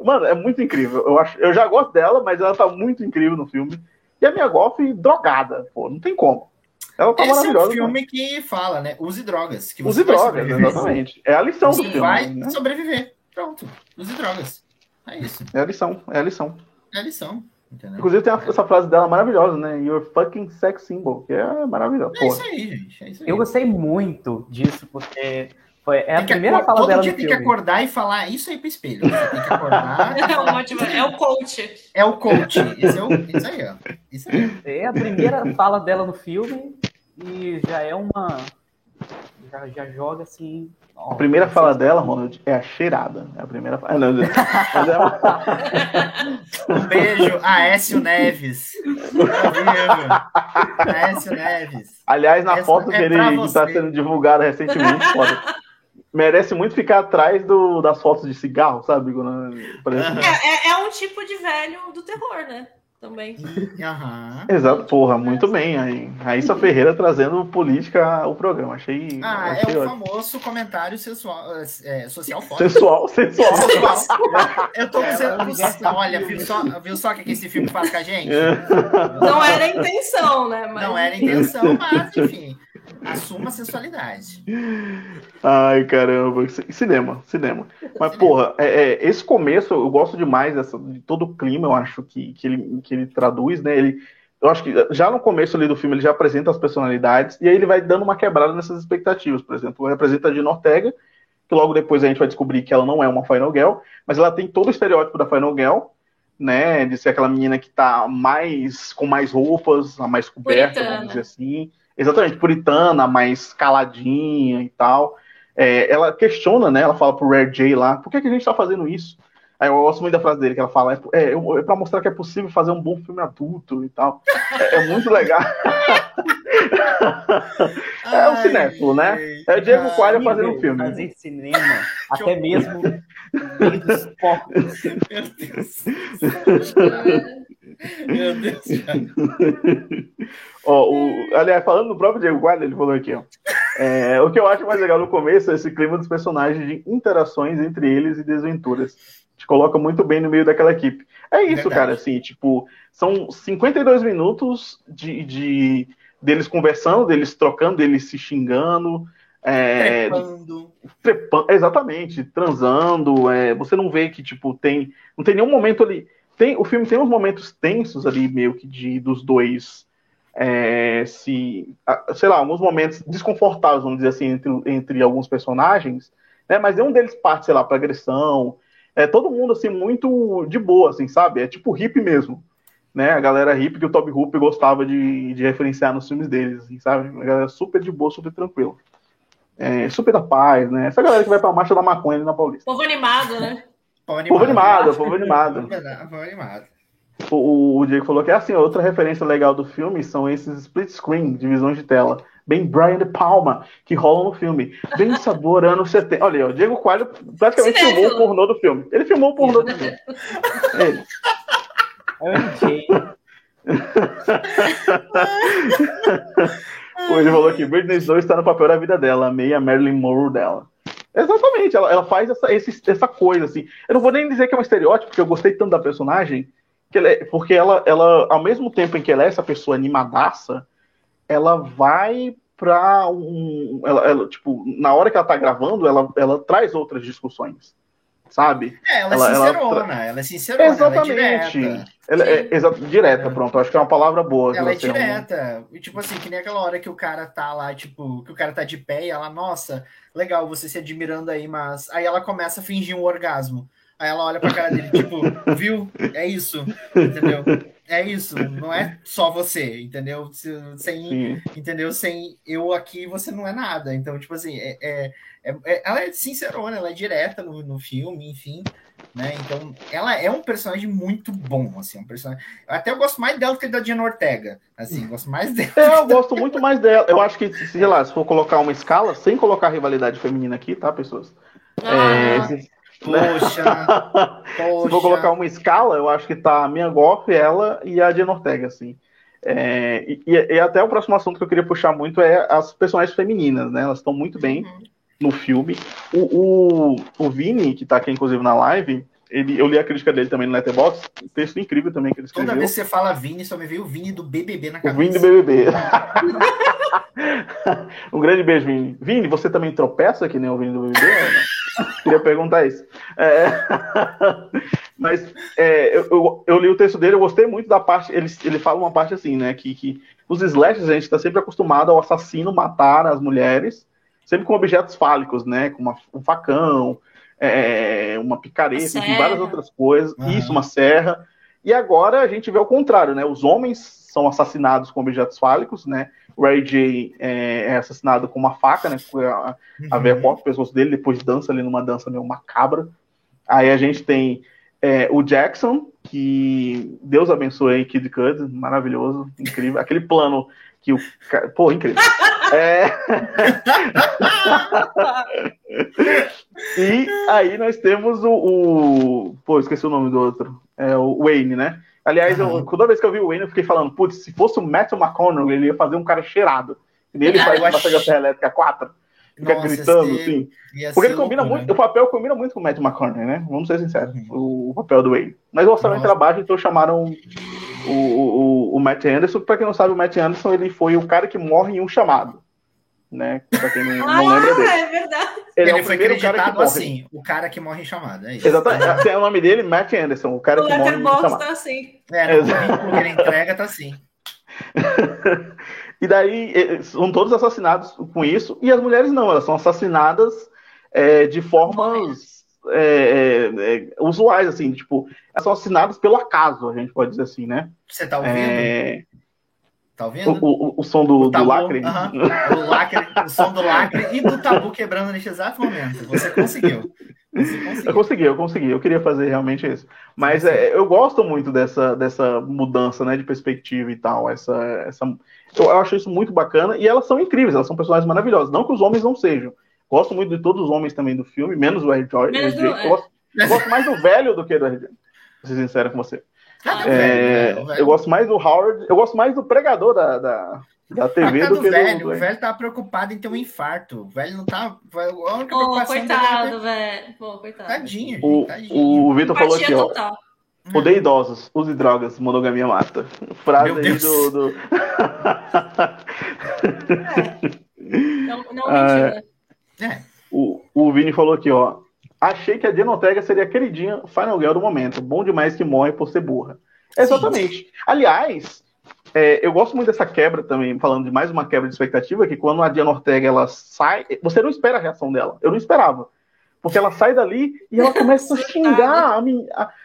mano, é muito incrível. Eu acho, eu já gosto dela, mas ela tá muito incrível no filme. E a minha golf drogada, pô, não tem como. Ela tá Esse maravilhosa. é um filme pô. que fala, né? Use drogas. Que Use drogas, exatamente. É a lição você do filme. vai né? sobreviver. Pronto. Use drogas. É isso. É a lição, é a lição. É a lição. Entendeu? Inclusive tem essa frase dela maravilhosa, né? Your fucking sex symbol, que é maravilhosa. É isso aí, gente. É isso aí. Eu gostei muito disso, porque foi, é a primeira fala todo dela. Todo dia tem que acordar e falar isso aí pro espelho. Você tem que acordar. é, é o coach. É o coach. Esse é o, isso aí, ó. Isso aí. É a primeira fala dela no filme e já é uma. Já, já joga assim. Ó, a primeira fala dela, Ronald, é a cheirada. É a primeira fala. Não, é um beijo, Aécio Neves. Aécio Neves. Aliás, na Essa foto é que ele está sendo divulgada recentemente, foda merece muito ficar atrás do, das fotos de cigarro, sabe? É, é, é, um tipo de velho do terror, né? Também. Uhum. Exato, porra, muito bem. Aí, Raíssa Ferreira trazendo política ao programa. Achei. Ah, achei é o ótimo. famoso comentário sensual, é, social foda. Sensual, sensual. Eu tô dizendo. Olha, viu só, viu só o que esse filme faz com a gente? Não era a intenção, né? Mas... Não era a intenção, mas enfim. Assuma a sensualidade. Ai, caramba. Cinema, cinema. Mas, cinema. porra, é, é, esse começo eu gosto demais dessa, de todo o clima, eu acho, que, que, ele, que ele traduz, né? Ele, eu acho que já no começo ali do filme ele já apresenta as personalidades e aí ele vai dando uma quebrada nessas expectativas. Por exemplo, ele apresenta a Gina Ortega, que logo depois a gente vai descobrir que ela não é uma Final Girl, mas ela tem todo o estereótipo da Final Girl, né? De ser aquela menina que tá mais com mais roupas, mais coberta, vamos dizer assim. Exatamente, puritana, mais caladinha e tal. É, ela questiona, né? Ela fala pro Rare J lá, por que, que a gente tá fazendo isso? Aí eu gosto muito da frase dele, que ela fala, é, é, é pra mostrar que é possível fazer um bom filme adulto e tal. É, é muito legal. é o cinéfilo, né? É o Diego Coelho fazendo um filme. Fazer cinema, até mesmo meio dos. Meu Deus. Meu Deus, ó, o, aliás, falando do próprio Diego Guarda, ele falou aqui, ó. É, o que eu acho mais legal no começo é esse clima dos personagens de interações entre eles e desventuras. Te coloca muito bem no meio daquela equipe. É isso, Verdade. cara, assim, tipo, são 52 minutos de, de deles conversando, deles trocando, deles se xingando. É, trepando. Trepando, exatamente, transando. É, você não vê que, tipo, tem. Não tem nenhum momento ali tem, o filme tem uns momentos tensos ali, meio que de dos dois é, se, sei lá, alguns momentos desconfortáveis, vamos dizer assim, entre, entre alguns personagens, né? Mas nenhum deles parte, sei lá, para agressão. É todo mundo assim muito de boa, assim, sabe? É tipo hippie mesmo, né? A galera hippie que o Toby Hoop gostava de, de referenciar nos filmes deles, assim, sabe? A galera super de boa, super tranquila. É, super da paz, né? Essa galera que vai pra marcha da maconha ali na Paulista. Povo animado, né? Povo animado, povo animado. Povo animado. Povo animado. O, o Diego falou que é assim, outra referência legal do filme são esses split screen, divisões de tela. Bem Brian De Palma, que rolam no filme. Bem sabor anos 70. Olha, o Diego Coelho praticamente filmou o pornô do filme. Ele filmou o pornô do filme. Ele. Ele falou que Britney Snow está no papel da vida dela, meia Marilyn Monroe dela. Exatamente, ela, ela faz essa, esse, essa coisa, assim. Eu não vou nem dizer que é um estereótipo, porque eu gostei tanto da personagem, que ela é, porque ela, ela, ao mesmo tempo em que ela é essa pessoa animadaça, ela vai pra um. Ela, ela, tipo, na hora que ela tá gravando, ela, ela traz outras discussões sabe? É, ela, é ela é sincerona, ela, ela é sincerona, Exatamente. ela é direta. É, exa direta, pronto, acho que é uma palavra boa. Ela é direta, um... tipo assim, que nem aquela hora que o cara tá lá, tipo, que o cara tá de pé e ela, nossa, legal, você se admirando aí, mas aí ela começa a fingir um orgasmo. Aí ela olha pra cara dele, tipo, viu? É isso, entendeu? É isso, não é só você, entendeu? Sem, entendeu? Sem eu aqui, você não é nada. Então, tipo assim, é, é, é ela é sincerona, ela é direta no, no filme, enfim. Né? Então, ela é um personagem muito bom, assim, um personagem. Até eu gosto mais dela do que da Diana Ortega, assim, gosto mais dela. É, eu gosto muito mais dela. Eu acho que, sei lá, se for colocar uma escala, sem colocar rivalidade feminina aqui, tá, pessoas? Ah. É, Poxa, Se for colocar uma escala, eu acho que tá a Mia Goff, ela e a Diana Ortega, assim. É, e, e, até o próximo assunto que eu queria puxar muito é as personagens femininas, né? Elas estão muito bem uhum. no filme. O, o, o Vini, que tá aqui inclusive na live, ele, eu li a crítica dele também no Letterboxd, um texto incrível também que ele escreveu. Toda vez que você fala Vini, só me veio o Vini do BBB na cabeça. O Vini do BBB. um grande beijo, Vini. Vini, você também tropeça que nem o Vini do BBB? Queria perguntar isso. É... Mas é, eu, eu, eu, li o texto dele, eu gostei muito da parte. Ele, ele fala uma parte assim, né? Que, que os slashes a gente está sempre acostumado ao assassino matar as mulheres, sempre com objetos fálicos, né? Com uma, um facão, é, uma picareta, enfim, várias outras coisas. Uhum. Isso, uma serra. E agora a gente vê o contrário, né? Os homens são assassinados com objetos fálicos, né? O Ray J é, é assassinado com uma faca, né? A, a veia corta o pescoço dele, depois dança ali numa dança meio macabra. Aí a gente tem é, o Jackson, que Deus abençoe Kid Cudi, maravilhoso, incrível. Aquele plano que o. Pô, incrível. É... e aí nós temos o, o, Pô, esqueci o nome do outro. É o Wayne, né? Aliás, eu, toda vez que eu vi o Wayne, eu fiquei falando, putz, se fosse o Matthew McConaughey, ele ia fazer um cara cheirado. E ele faz uma acho... Serra Elétrica 4. Fica Nossa, gritando, assim. Porque ele combina louco, muito, né? o papel combina muito com o Matthew McConaughey, né? Vamos ser sinceros, uhum. o, papel do Wayne. Mas o orçamento era baixo, então chamaram o, o, o Matt Anderson. Pra quem não sabe, o Matt Anderson ele foi o cara que morre em um chamado né? Pra quem não, não lembra dele. é verdade. Ele, ele é o foi acreditado cara que assim, o cara que morre em chamada. É Exatamente. Tem o nome dele, Matt Anderson, o cara o que morre em chamada. tá assim. É, no que ele entrega tá assim. e daí, são todos assassinados com isso, e as mulheres não, elas são assassinadas é, de formas é, é, é, usuais, assim, tipo, são assassinadas pelo acaso, a gente pode dizer assim, né? Você tá ouvindo? É, Tá ouvindo? O, o, o som do, o tabu, do lacre. Uh -huh. o lacre. O som do lacre e do tabu quebrando neste exato momento. Você conseguiu. Você conseguiu. Eu consegui, eu consegui. Eu queria fazer realmente isso. Mas é, eu gosto muito dessa, dessa mudança né, de perspectiva e tal. Essa, essa, eu acho isso muito bacana. E elas são incríveis, elas são personagens maravilhosas. Não que os homens não sejam. Gosto muito de todos os homens também do filme, menos o R. George. Menos do, eu, gosto, eu gosto mais do velho do que do R. George. Vou ser sincero com você. Ah, é, velho, velho. Eu gosto mais do Howard, eu gosto mais do pregador da, da, da TV tá do, do que velho. do. O velho tá preocupado em ter um infarto. O velho não tá. A única Pô, é coitado, velho. Pô, coitado. Tadinho, o, tadinho. O Vitor falou aqui, ó. Total. Odeie idosos, use drogas, monogamia mata. Frase Meu aí Deus. do. do... é. Não, não ah, é. O, o Vini falou aqui, ó. Achei que a Diana Ortega seria a queridinha Final Girl do momento. Bom demais que morre por ser burra. Exatamente. Sim. Aliás, é, eu gosto muito dessa quebra também, falando de mais uma quebra de expectativa, que quando a Diana Ortega ela sai, você não espera a reação dela. Eu não esperava. Porque ela sai dali e ela começa a xingar a,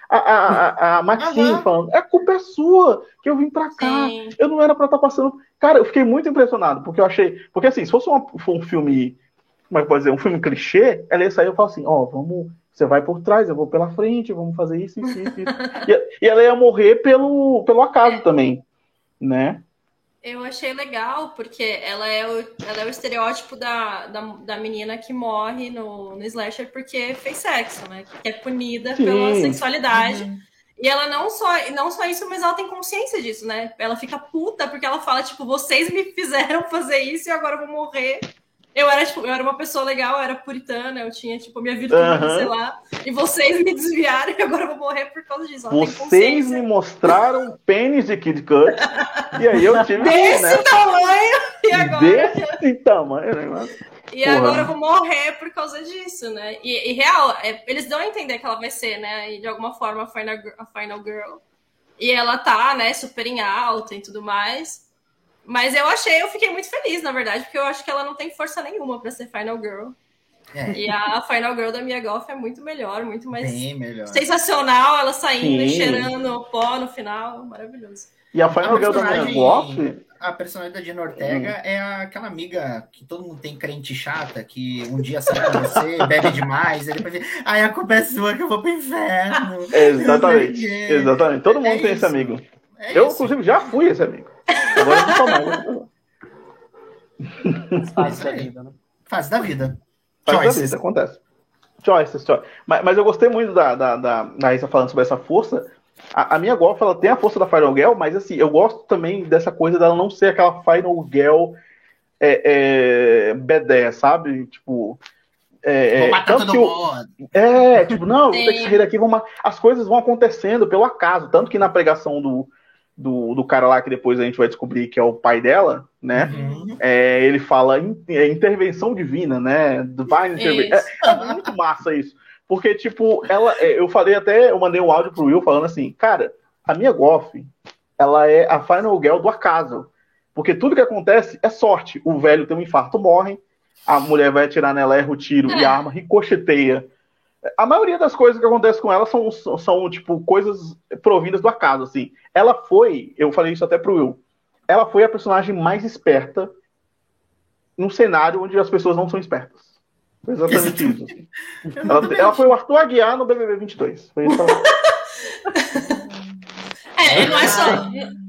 a, a, a, a Maxine, uhum. falando: é culpa é sua que eu vim pra cá. Sim. Eu não era pra estar tá passando. Cara, eu fiquei muito impressionado, porque eu achei. Porque assim, se fosse uma, um filme como é que pode dizer, um filme clichê, ela ia sair e falar assim, ó, oh, vamos, você vai por trás, eu vou pela frente, vamos fazer isso, isso, isso. e, e, ela ia morrer pelo, pelo acaso é. também, né? Eu achei legal, porque ela é o, ela é o estereótipo da, da, da menina que morre no, no slasher porque fez sexo, né? Que é punida Sim. pela sexualidade. Uhum. E ela não só, não só isso, mas ela tem consciência disso, né? Ela fica puta porque ela fala, tipo, vocês me fizeram fazer isso e agora eu vou morrer eu era, tipo, eu era uma pessoa legal, eu era puritana, eu tinha, tipo, minha virtude, uhum. sei lá. E vocês me desviaram e agora eu vou morrer por causa disso. vocês me mostraram pênis de Kid Cut. e aí eu tive Desse né? tamanho! E agora. Desse tamanho, né? E Porra. agora eu vou morrer por causa disso, né? E, e real, é, eles dão a entender que ela vai ser, né? E de alguma forma a final, a final girl. E ela tá, né, super em alta e tudo mais. Mas eu achei, eu fiquei muito feliz, na verdade, porque eu acho que ela não tem força nenhuma para ser Final Girl. É. E a Final Girl da Mia Goff é muito melhor, muito mais melhor. sensacional, ela saindo Sim. e cheirando pó no final, maravilhoso. E a Final a Girl da Mia Goff? A personagem da Gina Ortega hum. é aquela amiga que todo mundo tem crente chata, que um dia sai com você, bebe demais, aí depois ai, a culpa é sua que eu vou pro inferno. Exatamente, exatamente. Todo mundo é tem isso. esse amigo. É eu, isso. inclusive, já fui esse amigo. Agora não sou mais. Fase da vida, né? Fase da vida. Fase da vida, acontece. Choices, choices. Mas, mas eu gostei muito da, da, da, da Isa falando sobre essa força. A, a, minha golf, ela tem a força da Final Girl, mas assim, eu gosto também dessa coisa dela não ser aquela Final Girl é, é, B10, sabe? Tipo. É, vou matar todo mundo. É, tipo, não, vou ter que sair daqui, vamos... as coisas vão acontecendo pelo acaso. Tanto que na pregação do, do, do cara lá que depois a gente vai descobrir que é o pai dela, né? Uhum. É, ele fala in, é, intervenção divina, né? Divine intervention. É, é, muito massa isso. Porque, tipo, ela. É, eu falei até, eu mandei um áudio pro Will falando assim, cara, a minha Goff, ela é a final girl do acaso. Porque tudo que acontece é sorte. O velho tem um infarto, morre, a mulher vai atirar nela, erra o tiro e a arma ricocheteia A maioria das coisas que acontecem com ela são, são, são, tipo, coisas provindas do acaso, assim. Ela foi, eu falei isso até pro Will, ela foi a personagem mais esperta num cenário onde as pessoas não são espertas. Foi exatamente isso. Assim. Ela, ela, foi o Arthur Aguiar no BBB 22. Foi isso é, não é só,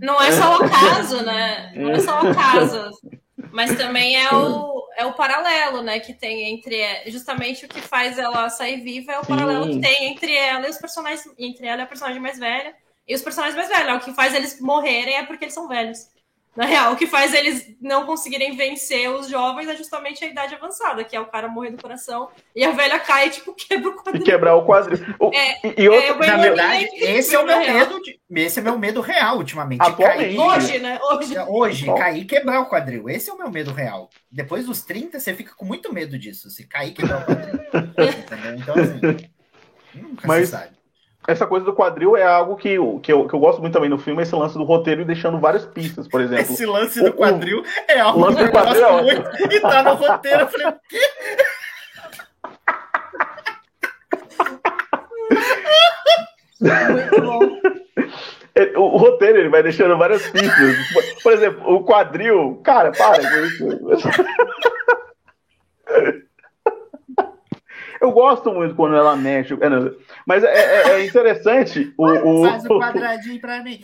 não é só o caso, né? Não é só o caso. Mas também é o, é o paralelo, né, que tem entre justamente o que faz ela sair viva é o Sim. paralelo que tem entre ela e os personagens, entre ela e a personagem mais velha e os personagens mais velhos. É o que faz eles morrerem é porque eles são velhos. Na real, o que faz eles não conseguirem vencer os jovens é justamente a idade avançada, que é o cara morrer do coração e a velha cai tipo, quebra o quadril. E quebrar o quadril. É, e, e outro, é, na verdade, esse é o meu medo. De, esse é meu medo real ultimamente. Cair, hoje, né? Hoje. Hoje, Bom. cair e quebrar o quadril. Esse é o meu medo real. Depois dos 30, você fica com muito medo disso. Se cair e quebrar o quadril. Entendeu? Então, assim. Nunca Mas... se sabe essa coisa do quadril é algo que, eu, que, eu, que eu gosto muito também no filme, esse lance do roteiro e deixando várias pistas, por exemplo. Esse lance do quadril o, é algo lance que eu gosto é muito e tá no roteiro. Eu falei, o quê? Muito bom. O, roteiro ele vai deixando várias pistas. Por exemplo, o quadril. Cara, para com isso. Eu gosto muito quando ela mexe. Mas é, é, é interessante o, o, Faz o quadradinho pra mim.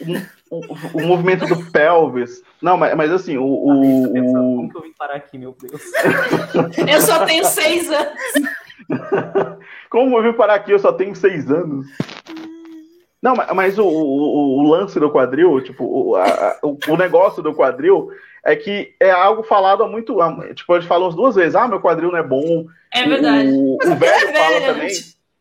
O, o, movimento do pelvis. Não, mas, mas assim, o. o, o... Como que eu vim parar aqui, meu Deus? eu só tenho seis anos. Como eu vim parar aqui, eu só tenho seis anos. Não, mas, o, o, o, lance do quadril, tipo, o, a, o, negócio do quadril é que é algo falado há muito. Tipo, eles falam duas vezes: ah, meu quadril não é bom. É verdade. O, o velho fala também.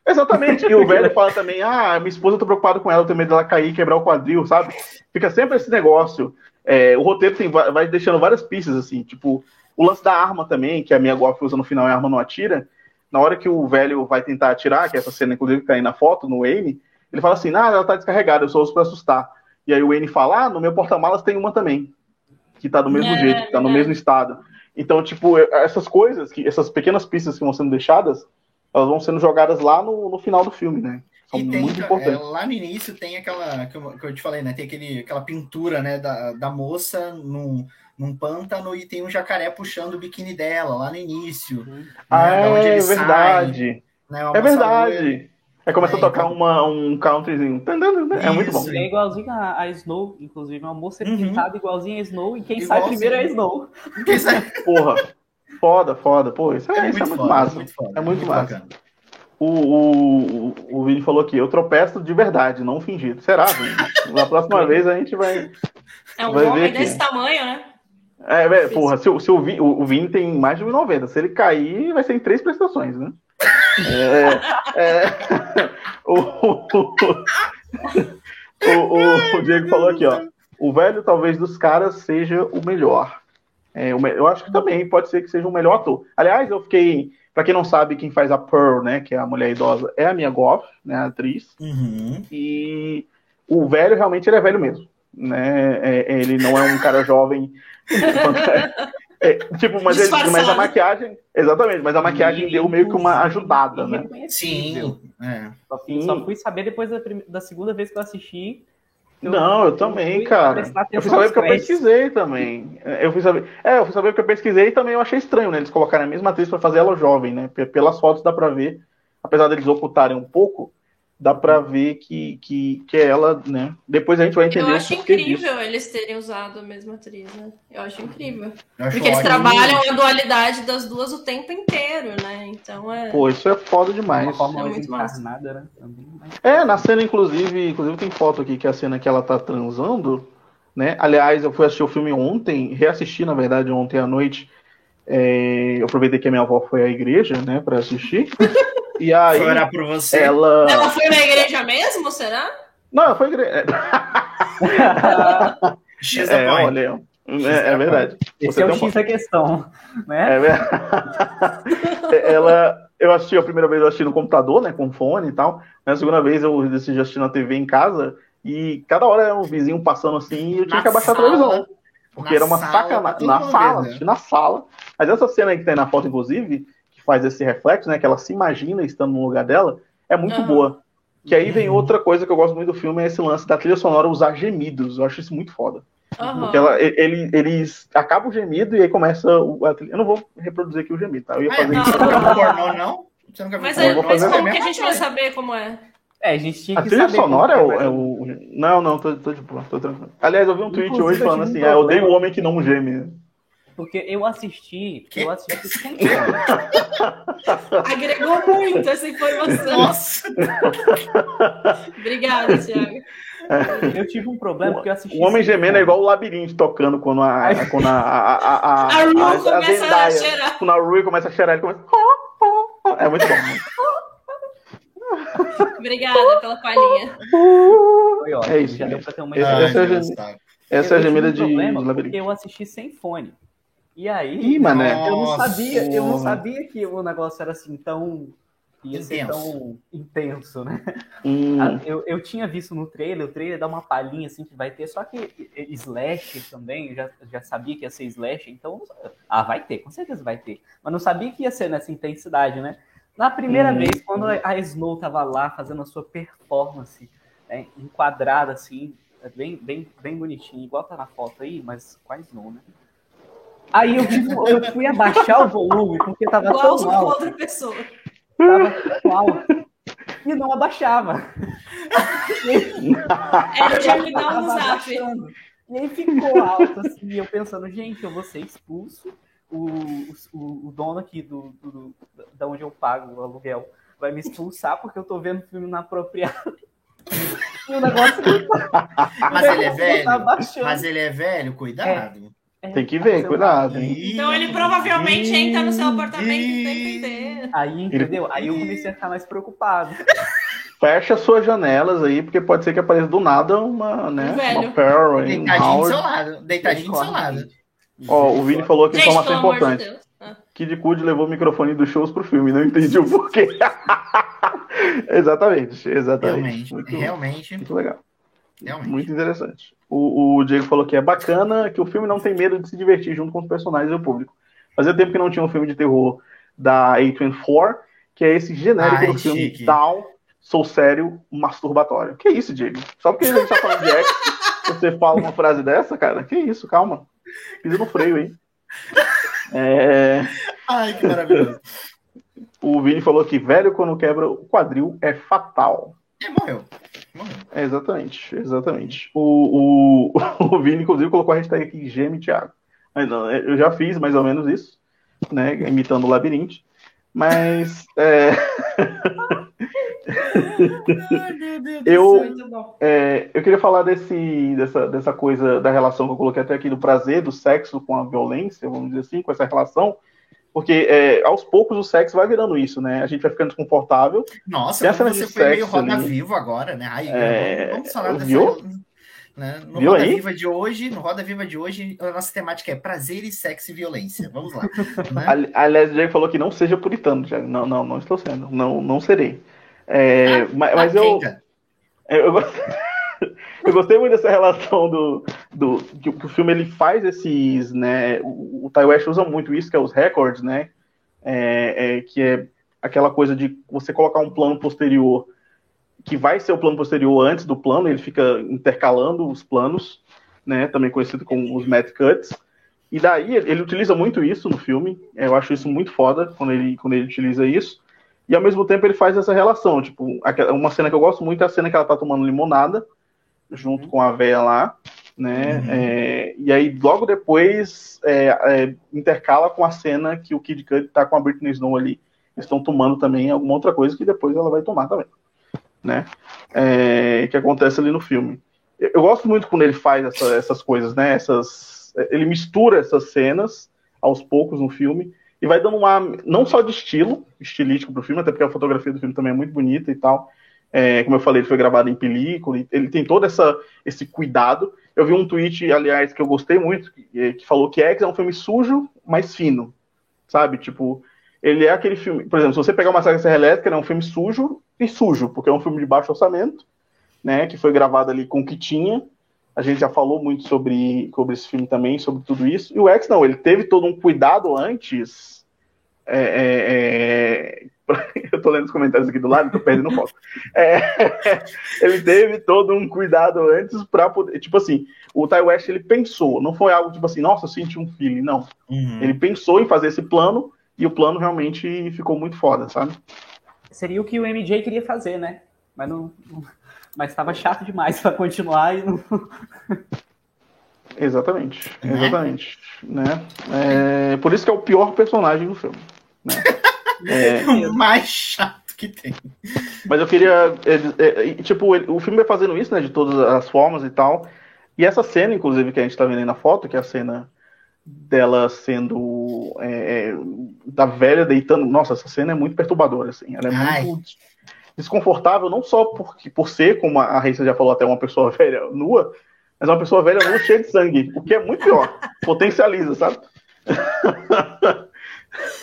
Exatamente. E o velho fala também: ah, minha esposa, eu tô preocupado com ela, eu tenho medo dela cair e quebrar o quadril, sabe? Fica sempre esse negócio. É, o roteiro tem, vai deixando várias pistas, assim, tipo, o lance da arma também, que a minha golf usa no final e a arma não atira. Na hora que o velho vai tentar atirar, que é essa cena, inclusive, que tá aí na foto, no Wayne, ele fala assim: ah, ela tá descarregada, eu só uso pra assustar. E aí o Wayne fala: ah, no meu porta-malas tem uma também, que tá do mesmo é, jeito, que tá no é. mesmo estado. Então, tipo, essas coisas, que, essas pequenas pistas que vão sendo deixadas, elas vão sendo jogadas lá no, no final do filme, né? São e tem, muito importantes. É, lá no início tem aquela, que eu, que eu, te falei, né? Tem aquele, aquela pintura, né, da, da moça num, num pântano e tem um jacaré puxando o biquíni dela lá no início. Né, ah, né, é, verdade. Sai, né, é verdade. Aí começa é, a tocar então... uma, um countryzinho. É muito bom. É igualzinho a, a Snow, inclusive. Uma moça uhum. pintada igualzinho a Snow. E quem sai primeiro é a Snow. Quem sai... Porra. Foda, foda. Pô, isso é, é, isso muito, é muito foda, massa. Muito foda, é muito, muito massa. O, o, o Vini falou aqui, eu tropeço de verdade, não fingido. Será, Vini? Na próxima vez a gente vai. É um vai homem desse tamanho, né? É, é porra, se, se o, Vini, o, o tem mais de 1,90. Se ele cair, vai ser em três prestações, né? É, é, o, o, o, Diego falou aqui, ó. O velho, talvez, dos caras seja o melhor. É, eu acho que também pode ser que seja o melhor ator. Aliás, eu fiquei. Pra quem não sabe, quem faz a Pearl, né, que é a mulher idosa, é a Mia Goff, né, a atriz. Uhum. E o velho, realmente, ele é velho mesmo. Né? É, ele não é um cara jovem. É, tipo, mas, ele, mas, a maquiagem. Exatamente, mas a maquiagem deu meio que uma ajudada, né? Sim. É. Só, fui, só, fui saber depois da, da, segunda vez que eu assisti. Eu, não, eu também, cara. Eu fui saber porque eu pesquisei também. Eu fui saber. É, eu fui saber porque eu pesquisei e também eu achei estranho, né? Eles colocarem a mesma atriz para fazer ela jovem, né? Pelas fotos dá pra ver, apesar deles ocultarem um pouco, dá para ver que, que, que é ela, né? Depois a gente vai entender. Eu acho incrível disso. eles terem usado a mesma atriz, né? Eu acho incrível. Eu acho Porque eles trabalham a dualidade das duas o tempo inteiro, né? Então é. Pô, isso é foda demais. É uma é muito encarnada, né? É, na cena, inclusive, inclusive tem foto aqui que é a cena que ela tá transando, né? Aliás, eu fui assistir o filme ontem, reassisti, na verdade, ontem à noite. É, eu aproveitei que a minha avó foi à igreja, né, para assistir. E aí. Foi orar por você. Ela... ela foi na igreja mesmo, será? Não, ela foi igreja. X é, olha, é, é, verdade. Esse Você é o X da questão, né? É verdade. ela, eu assisti a primeira vez eu assisti no computador, né, com fone e tal. Na segunda vez eu decidi assistir na TV em casa e cada hora era um vizinho passando assim e eu tinha na que abaixar sala, a televisão. Porque era uma sacanagem. Na sala, na sala. Mas essa cena aí que tem na foto, inclusive, faz esse reflexo, né? Que ela se imagina estando no lugar dela, é muito uhum. boa. Que aí vem outra coisa que eu gosto muito do filme, é esse lance da trilha sonora usar gemidos. Eu acho isso muito foda. Uhum. Porque ela, ele, eles acabam o gemido e aí começa o, a trilha. Eu não vou reproduzir aqui o gemido, tá? Eu ia fazer não, isso. Não, não, pornô, não? Você nunca viu mas, é, mas como que a gente vai saber como é? É, a gente tinha a que trilha saber sonora é o, é o, Não, não, tô, tô de boa, tô tranquilo. Aliás, eu vi um tweet Inclusive, hoje falando assim: ah, eu odeio o homem que não geme. Porque eu assisti, que? eu assisti sem Agregou muito essa informação. Nossa! Obrigada, Thiago. Eu tive um problema porque eu assisti. O homem gemendo é igual o labirinto tocando quando a. Quando a, a, a, a, a, Ru a, começa a, a cheirar. Quando a Rui começa a cheirar, ele começa. É muito bom. Obrigada pela palhinha. É isso. Já deu pra ter uma ideia. Essa, essa é a gemida de, de labirinto. Eu assisti sem fone. E aí, Ih, mané. eu não sabia, eu não sabia que o negócio era assim tão ia ser tão intenso, né? Hum. Eu, eu tinha visto no trailer, o trailer dá uma palhinha assim que vai ter, só que slash também, eu já, já sabia que ia ser slash, então, ah, vai ter, com certeza vai ter. Mas não sabia que ia ser nessa intensidade, né? Na primeira hum. vez, quando a Snow tava lá fazendo a sua performance, né, enquadrada assim, bem, bem, bem bonitinho, igual tá na foto aí, mas com a Snow, né? Aí eu, eu fui abaixar o volume, porque tava Igual tão alto. outra pessoa. Tava tão alto. E não abaixava. É, tinha que dar um zap. E aí ficou alto, assim, eu pensando, gente, eu vou ser expulso. O, o, o dono aqui do, do, da onde eu pago o aluguel vai me expulsar porque eu tô vendo filme inapropriado. E o negócio. Mas ele é velho. Tá mas ele é velho, cuidado. É. É, Tem que ver, cuidado. Então ele provavelmente entra no seu apartamento tempo inteiro. Aí, entendeu? Aí eu comecei a ficar mais preocupado. Fecha suas janelas aí, porque pode ser que apareça do nada uma, né? Velho. Uma Pearl, Deitadinho do seu lado. Deitadinho do seu lado. Ó, o Vini falou que informação importante. De ah. Kid Cudi levou o microfone dos shows pro filme, não entendi o porquê. exatamente, exatamente. Realmente, muito, realmente. Muito legal. Realmente. Muito interessante. O, o, Diego falou que é bacana, que o filme não tem medo de se divertir junto com os personagens e o público. Fazia tempo que não tinha um filme de terror da A24, que é esse genérico Ai, do filme chique. Down, Sou Sério, Masturbatório. Que isso, Diego? Só porque a gente tá falando de X, você fala uma frase dessa, cara? Que isso, calma. Pisa no freio aí. É... Ai, que maravilhoso. O Vini falou que velho quando quebra o quadril é fatal. É, morreu. É, exatamente, exatamente. O, o, o Vini, inclusive, colocou a hashtag aqui, geme Thiago. Eu já fiz mais ou menos isso, né? Imitando o labirinto. Mas. É... eu, é, eu queria falar desse, dessa, dessa coisa da relação que eu coloquei até aqui do prazer, do sexo com a violência, vamos dizer assim, com essa relação porque é, aos poucos o sexo vai virando isso, né? A gente vai ficando desconfortável. Nossa, você foi meio roda vivo agora, né? Ai, é... Vamos falar dessa. Viu? Né? No Viu Roda aí? Viva de hoje, no Roda Viva de hoje, a nossa temática é prazer e sexo e violência. Vamos lá. Né? Aliás, o Diego falou que não seja puritano, já. Não, não, não estou sendo. Não, não serei. É, ah, mas, mas eu, eu, eu, eu gostei muito dessa relação do, do que, que, o filme ele faz esses, né? O, o Ty West usa muito isso, que é os records, né? É, é, que é aquela coisa de você colocar um plano posterior que vai ser o plano posterior antes do plano, ele fica intercalando os planos, né? Também conhecido como os Matt Cuts. E daí ele utiliza muito isso no filme. Eu acho isso muito foda quando ele, quando ele utiliza isso. E ao mesmo tempo ele faz essa relação. Tipo, uma cena que eu gosto muito é a cena que ela tá tomando limonada junto uhum. com a véia lá, né? Uhum. É, e aí logo depois é, é, intercala com a cena que o Kid Cudi tá com a Britney Snow ali. estão tomando também alguma outra coisa que depois ela vai tomar também, né? É, que acontece ali no filme. Eu, eu gosto muito quando ele faz essa, essas coisas, né? Essas, ele mistura essas cenas aos poucos no filme e vai dando uma não só de estilo estilístico pro filme, até porque a fotografia do filme também é muito bonita e tal, é, como eu falei, ele foi gravado em película, ele tem todo essa, esse cuidado. Eu vi um tweet, aliás, que eu gostei muito, que, é, que falou que X é um filme sujo, mas fino, sabe? Tipo, ele é aquele filme, por exemplo, se você pegar uma saga Serra Elétrica, é um filme sujo e sujo, porque é um filme de baixo orçamento, né, que foi gravado ali com o que tinha. A gente já falou muito sobre, sobre esse filme também, sobre tudo isso. E o X não, ele teve todo um cuidado antes é, é, é eu tô lendo os comentários aqui do lado, tô perdendo foto. É, ele teve todo um cuidado antes para poder. Tipo assim, o Ty West ele pensou, não foi algo tipo assim, nossa, eu senti um feeling, não. Uhum. Ele pensou em fazer esse plano e o plano realmente ficou muito foda, sabe? Seria o que o MJ queria fazer, né? Mas não. Mas estava chato demais para continuar e não. Exatamente, né? exatamente. Né? É, por isso que é o pior personagem do filme. Né? É, o mais chato que tem. Mas eu queria. É, é, tipo, o filme vai fazendo isso, né? De todas as formas e tal. E essa cena, inclusive, que a gente tá vendo aí na foto, que é a cena dela sendo. É, é da velha deitando. Nossa, essa cena é muito perturbadora, assim. Ela é Ai. muito desconfortável, não só porque, por ser, como a Raíssa já falou, até uma pessoa velha nua, mas uma pessoa velha nua cheia de sangue, o que é muito pior. Potencializa, sabe?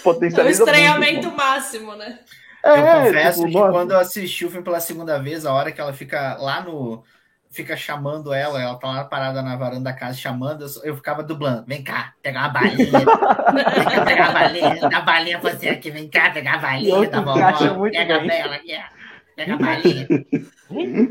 Potencializa. É o estranhamento muito, máximo, né? É, eu confesso tipo, que nossa. quando eu assisti o filme pela segunda vez, a hora que ela fica lá no. Fica chamando ela, ela tá lá parada na varanda da casa chamando, eu ficava dublando. Vem cá, pegar uma balinha. vem cá pegar uma balinha. Dá balinha pra você aqui, vem cá pegar a balinha da vovó. Pega bem. ela aqui, Pega a balinha.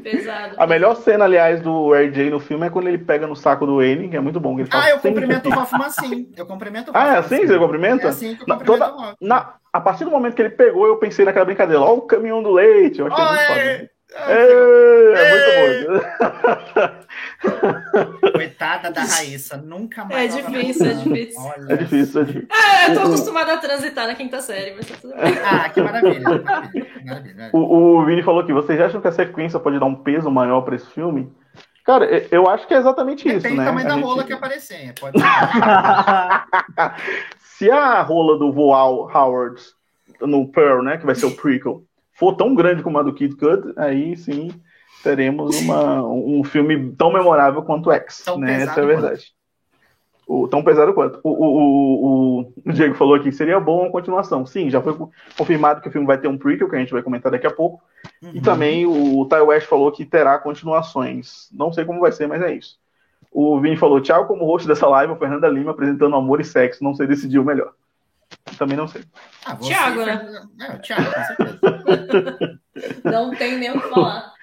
Pesado. A melhor cena, aliás, do RJ no filme é quando ele pega no saco do N, que é muito bom. ah, eu cumprimento o Hoffman assim. Eu cumprimento o. Ah, é assim? Você cumprimenta? É assim que eu cumprimento na, toda, na, A partir do momento que ele pegou, eu pensei naquela brincadeira. Ó, o caminhão do leite. Eu achei oh, muito é, foda. É, é, muito bom. Coitada da Raíssa, nunca mais. É difícil, é difícil. Olha. É difícil, é difícil. É, eu tô acostumada a transitar na quinta série, mas tá tudo bem. Ah, que maravilha. maravilha, maravilha. O, o Vini falou que vocês acham que a sequência pode dar um peso maior para esse filme? Cara, eu acho que é exatamente isso, Tem né? Tem o tamanho da gente... rola que aparecer, pode Se a rola do Voal Howard no Pearl, né, que vai ser o prequel, for tão grande como a do Kid Cudi, aí sim teremos uma, um filme tão memorável quanto X. Tão né? Essa é a verdade. O, tão pesado quanto. O, o, o, o, Diego falou aqui, seria bom uma continuação. Sim, já foi confirmado que o filme vai ter um prequel, que a gente vai comentar daqui a pouco. Uhum. E também o Ty West falou que terá continuações. Não sei como vai ser, mas é isso. O Vini falou, tchau como host dessa live, o Fernanda Lima apresentando amor e sexo. Não sei decidir o melhor. Também não sei. Ah, Tiago, né? É, Tiago, com certeza. não tem nem o que falar.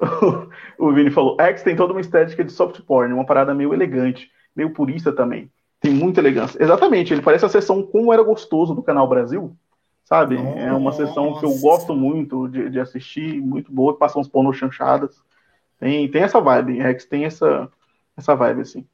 o Vini falou: X tem toda uma estética de soft porn, uma parada meio elegante, meio purista também. Tem muita elegância. Exatamente, ele parece a sessão Como Era Gostoso do Canal Brasil. Sabe? Nossa. É uma sessão que eu gosto muito de, de assistir, muito boa, que passa uns pornos chanchadas. Tem, tem essa vibe, X tem essa, essa vibe, assim.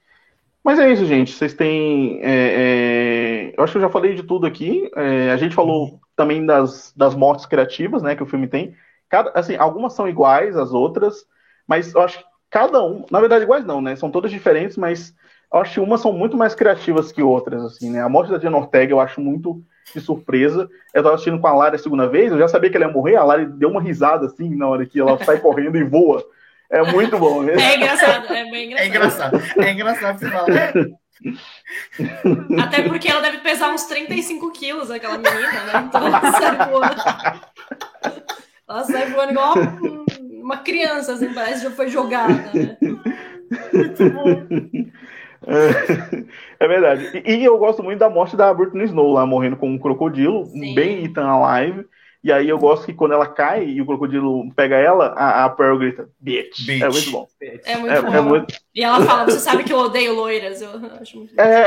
Mas é isso, gente. Vocês têm. É, é... Eu acho que eu já falei de tudo aqui. É, a gente falou também das, das mortes criativas, né, que o filme tem. Cada, assim, algumas são iguais às outras, mas eu acho que cada um, na verdade, iguais não, né? São todas diferentes, mas eu acho que umas são muito mais criativas que outras, assim, né? A morte da Diana Ortega eu acho muito de surpresa. Eu tava assistindo com a Lara a segunda vez, eu já sabia que ela ia morrer, a Lara deu uma risada, assim, na hora que ela sai correndo e voa. É muito bom. Né? É engraçado, é bem engraçado. É engraçado, é engraçado você falar. Até porque ela deve pesar uns 35 quilos, aquela menina, né? Então ela sai voando. Ela sai voando igual uma criança, assim, parece que já foi jogada, né? Muito bom. É, é verdade. E, e, eu gosto muito da morte da Britney Snow lá morrendo com um crocodilo, Sim. bem Ethan Alive. E aí eu gosto que quando ela cai e o crocodilo pega ela, a, a Pearl grita, bitch. bitch. É muito bom. É muito é, bom. É muito... E ela fala, você sabe que eu odeio loiras. Eu acho muito é...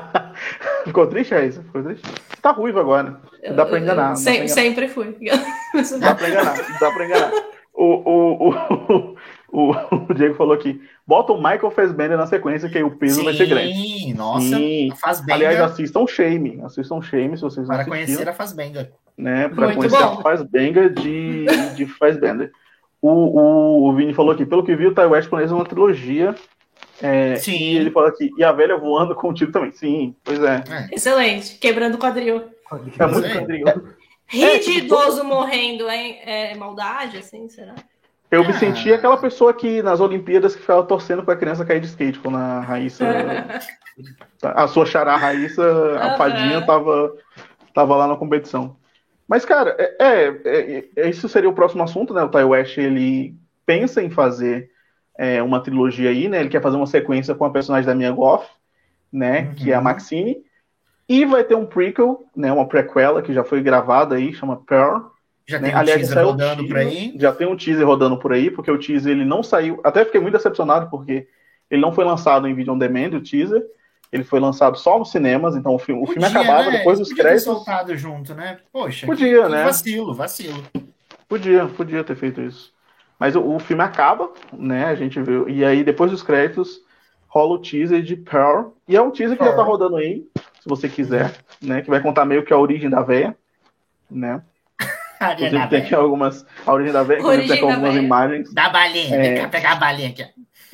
Ficou triste, é isso? Ficou triste? Tá ruivo agora. Não dá pra enganar. Sem, pra enganar. Sempre fui. Dá pra enganar. Dá pra enganar. O, o, o, o, o Diego falou aqui, bota o Michael Fassbender na sequência, que aí o peso Sim, vai ser grande. Sim, nossa. Fassbender... Aliás, assistam Shame. Assistam Shame, se vocês não Para conhecer a Fassbender né? Para conhecer bom. a Fassbender de, de Fassbender. O, o, o Vini falou aqui, pelo que viu, o Ty West planeja uma trilogia. É, Sim. E ele fala aqui, e a velha voando com o tiro também. Sim, pois é. é. Excelente, quebrando o quadril. É muito quadril. É. Rir é, de tipo, idoso morrendo é, é, maldade, assim, será? Eu me senti aquela pessoa que nas Olimpíadas que ficava torcendo para a criança cair de skate, quando a Raíssa. a sua xará Raíssa, a fadinha, tava, tava lá na competição. Mas, cara, é, é, é, isso seria o próximo assunto, né? O Ty West, ele pensa em fazer é, uma trilogia aí, né? Ele quer fazer uma sequência com a personagem da Mia Goff, né? Uhum. Que é a Maxine. E vai ter um prequel, né, uma prequela que já foi gravada aí, chama Pearl. Já né? tem um Aliás, teaser rodando por teaser, aí. Já tem um teaser rodando por aí, porque o teaser ele não saiu. Até fiquei muito decepcionado, porque ele não foi lançado em vídeo on demand, o teaser. Ele foi lançado só nos cinemas, então o filme, o filme Podia, acabava né? depois dos Podia ter créditos. soltado junto, né? Poxa, Podia, que né? vacilo, vacilo. Podia, podia ter feito isso. Mas o, o filme acaba, né? A gente viu. E aí, depois dos créditos, rola o teaser de Pearl. E é um teaser que já tá rodando aí, se você quiser, né? Que vai contar meio que a origem da véia, né? Inclusive tem aqui algumas. A origem da véia, tem Origem da algumas véia. imagens. Dá a balinha, É. vem cá pegar a balinha aqui.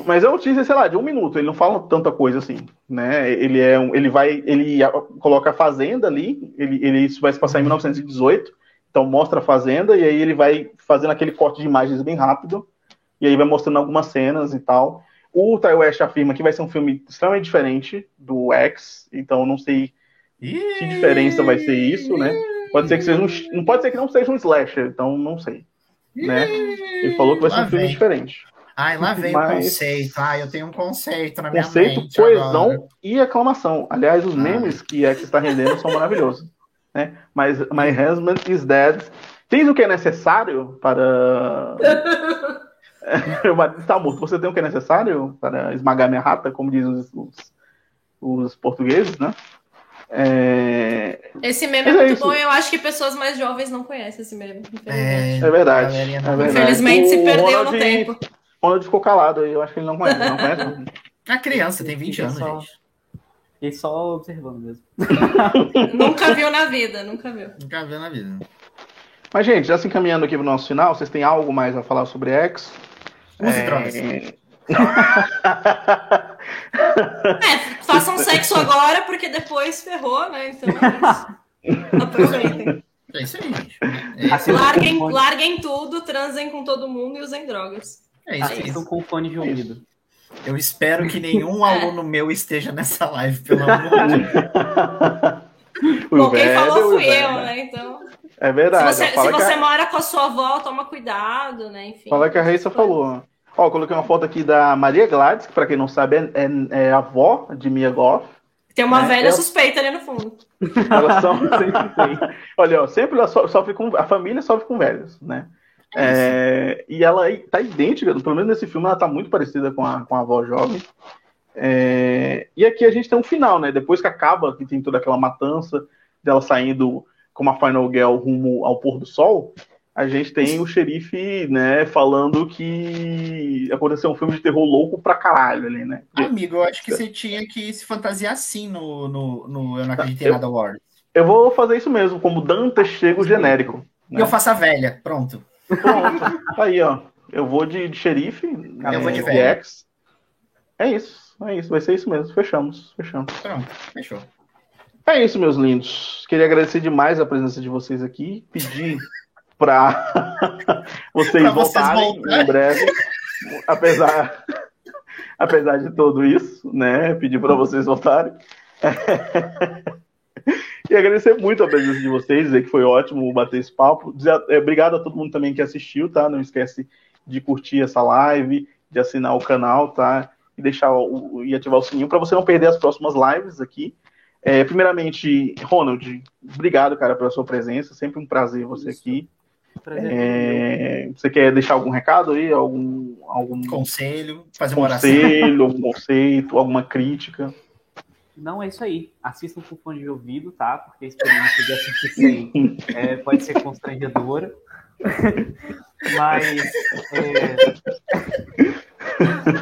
Mas é um teaser, sei lá, de um minuto. Ele não fala tanta coisa assim, né? Ele é um, ele vai, ele coloca a fazenda ali. Ele, ele isso vai se passar em 1918. Então mostra a fazenda e aí ele vai fazendo aquele corte de imagens bem rápido. E aí vai mostrando algumas cenas e tal. O Ty West afirma que vai ser um filme extremamente diferente do X. Então não sei que diferença vai ser isso, né? Pode ser que seja um, não pode ser que não seja um slasher. Então não sei, né? Ele falou que vai ser um filme diferente. Ai, lá vem Mas- o conceito. Ai, eu tenho um conceito na minha Conceito, mente coesão agora. e aclamação. Aliás, os Ah. memes que X está rendendo são maravilhosos. Né? Mas My Husband is Dead. Tens o que é necessário para. Meu marido está morto. Você tem o que é necessário para esmagar minha rata, como dizem os, os, os portugueses, né? É, Esse meme é Mas é muito isso. bom e eu acho que pessoas mais jovens não conhecem esse meme. infelizmente. é verdade. galerinha É verdade. Infelizmente se perdeu no Ronald- tempo. Ronald ficou calado eu acho que ele não conhece. Não conhece? A criança tem 20 anos, Só- gente. Fiquei só observando mesmo. Nunca viu na vida, nunca viu. Nunca viu na vida. Mas, gente, já se encaminhando aqui para o nosso final, vocês têm algo mais a falar sobre X? Use É, drogas. É, façam sexo agora, porque depois ferrou, né? Então é isso. aproveitem. É isso aí, gente. É isso, Larguem, larguem tudo, transem com todo mundo e usem drogas. É isso aí. Assistam com fone de ouvido. Eu espero que nenhum aluno meu esteja nessa live, pelo amor de Deus. O Bom, quem velho, falou o fui velho. eu, né? Então. É Se verdade. você, fala se você a, mora com a sua avó, toma cuidado, né? Enfim. fala que a Raíssa falou. Ó, coloquei uma foto aqui da Maria Gladys, que pra quem não sabe é, é- é a avó de Mia Goff. Tem uma É, velha eu- suspeita ali no fundo. Elas são sempre tem. Olha, ó, sempre ela so- sofre com. A família sofre com velhos, né? É, e ela tá idêntica, pelo menos nesse filme, ela tá muito parecida com a, com a avó jovem. É, e aqui a gente tem um final, né? Depois que acaba, que tem toda aquela matança dela saindo como a Final Girl rumo ao pôr do sol, a gente tem o xerife, né, falando que aconteceu um filme de terror louco pra caralho ali, né? Amigo, eu acho que você tinha que se fantasiar assim no, no, no Eu Não Acreditei Nada Award. Eu vou fazer isso mesmo, como Dante chega o genérico. E eu faço a velha, pronto. Pronto. Tá aí, ó. Eu vou de, de xerife. Eu vou de é, velho. X. É isso. É isso. Vai ser isso mesmo. Fechamos. Fechamos. Pronto, fechou. É isso, meus lindos. Queria agradecer demais a presença de vocês aqui. Pedir para vocês Pra vocês voltarem voltarem. em breve. Apesar, apesar de tudo isso, né? Pedir para vocês voltarem. E agradecer muito a presença de vocês, dizer que foi ótimo bater esse papo. Dizer, é, obrigado a todo mundo também que assistiu, tá? Não esquece de curtir essa live, de assinar o canal, tá? E deixar o, e ativar o sininho para você não perder as próximas lives aqui. É, primeiramente, Ronald, obrigado, cara, pela sua presença. Sempre um prazer você aqui. Prazer. É, você quer deixar algum recado aí? Algum, algum Conselho, fazer uma oração. conselho, algum conceito, alguma crítica? Não, é isso aí. Assistam com fone de ouvido, tá? Porque a experiência de assistir sem é, pode ser constrangedora. Mas, é...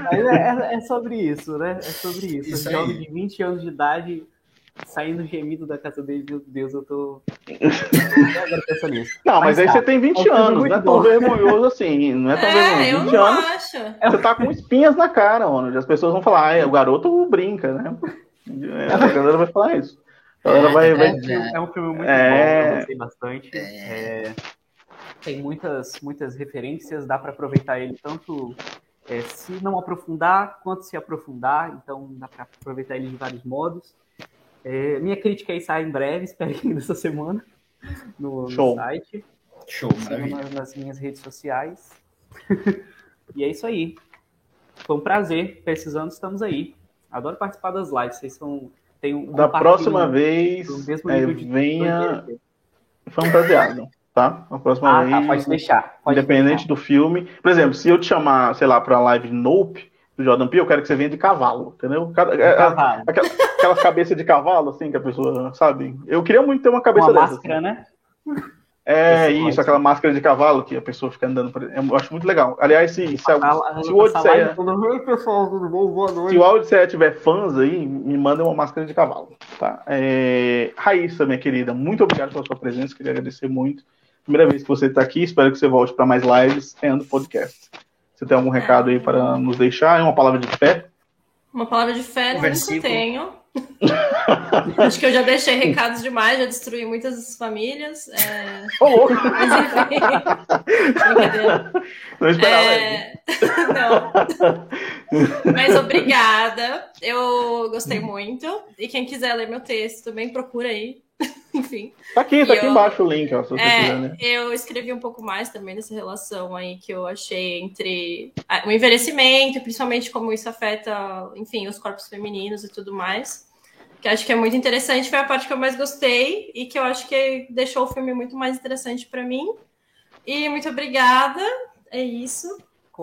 Mas é, é sobre isso, né? É sobre isso. Isso um jovem aí. de 20 anos de idade saindo gemido da casa dele, meu Deus, eu tô. Eu agora pensando nisso. Não, mas, Mas aí tá. você tem 20 É um anos, não é tão vergonhoso assim. Não é tão É, vergonhoso. eu 20 não anos, acho. você tá com espinhas na cara, Ronald. As pessoas vão falar, ah, o garoto brinca, né? É, a galera vai falar isso. A galera vai, vai, É, É um filme muito É. bom, eu gostei bastante. É, tem muitas, muitas referências, dá para aproveitar ele tanto é, se não aprofundar, quanto se aprofundar, então dá para aproveitar ele de vários modos. É, minha crítica aí sai em breve, espero que ainda essa semana, no, no Show. site, Show, nas, nas minhas redes sociais. e é isso aí. Foi um prazer, precisando, estamos aí. Adoro participar das lives, vocês são Tem um da próxima vez, é, venha fantasiado, tá? A próxima ah, vez. Tá, pode deixar. Pode independente deixar. do filme. Por exemplo, se eu te chamar, sei lá, pra live Nope do Jordan Peele, eu quero que você venha de cavalo, entendeu? Cada, De cavalo. Aquelas, aquelas cabeças de cavalo, assim, que a pessoa, sabe? Eu queria muito ter uma cabeça Uma dessa. máscara, assim. né? É Esse isso, aquela máscara de cavalo que a pessoa fica andando por Eu acho muito legal. Aliás, se, se, a- se o Odisseia. toda, "Oi, pessoal, tudo bom? Boa Se o Odisseia tiver fãs aí, me mandem uma máscara de cavalo. Tá? É... Raíssa, minha querida, muito obrigado pela sua presença. Queria agradecer muito. Primeira vez que você está aqui, espero que você volte para mais lives and podcast. Você tem algum recado aí para nos deixar? Uma palavra de fé? Uma palavra de fé eu nunca tenho. Acho que eu já deixei recados demais, já destruí muitas famílias. é, louco! Mas enfim. Não esperava. É, Não. Mas obrigada. Eu gostei muito. E quem quiser ler meu texto também procura aí. Enfim. Tá aqui, tá aqui eu- embaixo o link, ó, se você quiser, né? É, eu escrevi um pouco mais também dessa relação aí que eu achei entre o envelhecimento, principalmente como isso afeta, enfim, os corpos femininos e tudo mais. Que acho que é muito interessante, foi a parte que eu mais gostei e que eu acho que deixou o filme muito mais interessante para mim. E muito obrigada. É isso.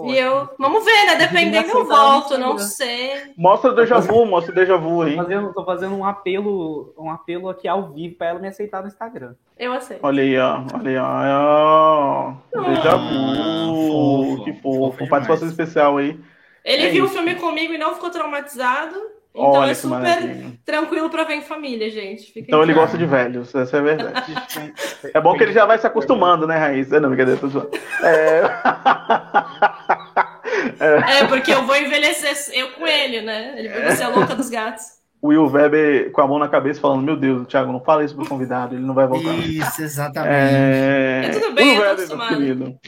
E eu, vamos ver, né? Dependendo eu volto, não sei. Mostra o déjà vu, mostra o déjà vu aí. Tô fazendo, tô fazendo um apelo, um apelo aqui ao vivo para ela me aceitar no Instagram. Eu aceito. Olha aí, ó. Olha aí, ó. ó. Déjà vu. que fofo fofo. Participação especial aí. Ele É viu isso. o filme comigo e não ficou traumatizado. Então Olha é super tranquilo pra ver em família, gente. Fiquem Então ele gosta de velhos, essa é a verdade. É bom que ele já vai se acostumando, né, Raíssa? Não, brincadeira, tô zoando. É... É, porque eu vou envelhecer eu com ele, né? Ele vai ser a louca dos gatos. O Will Weber com a mão na cabeça falando, meu Deus, Thiago, não fala isso pro convidado, ele não vai voltar. Isso, exatamente. É... É tudo bem, Will eu tô Weber, meu acostumada. querido.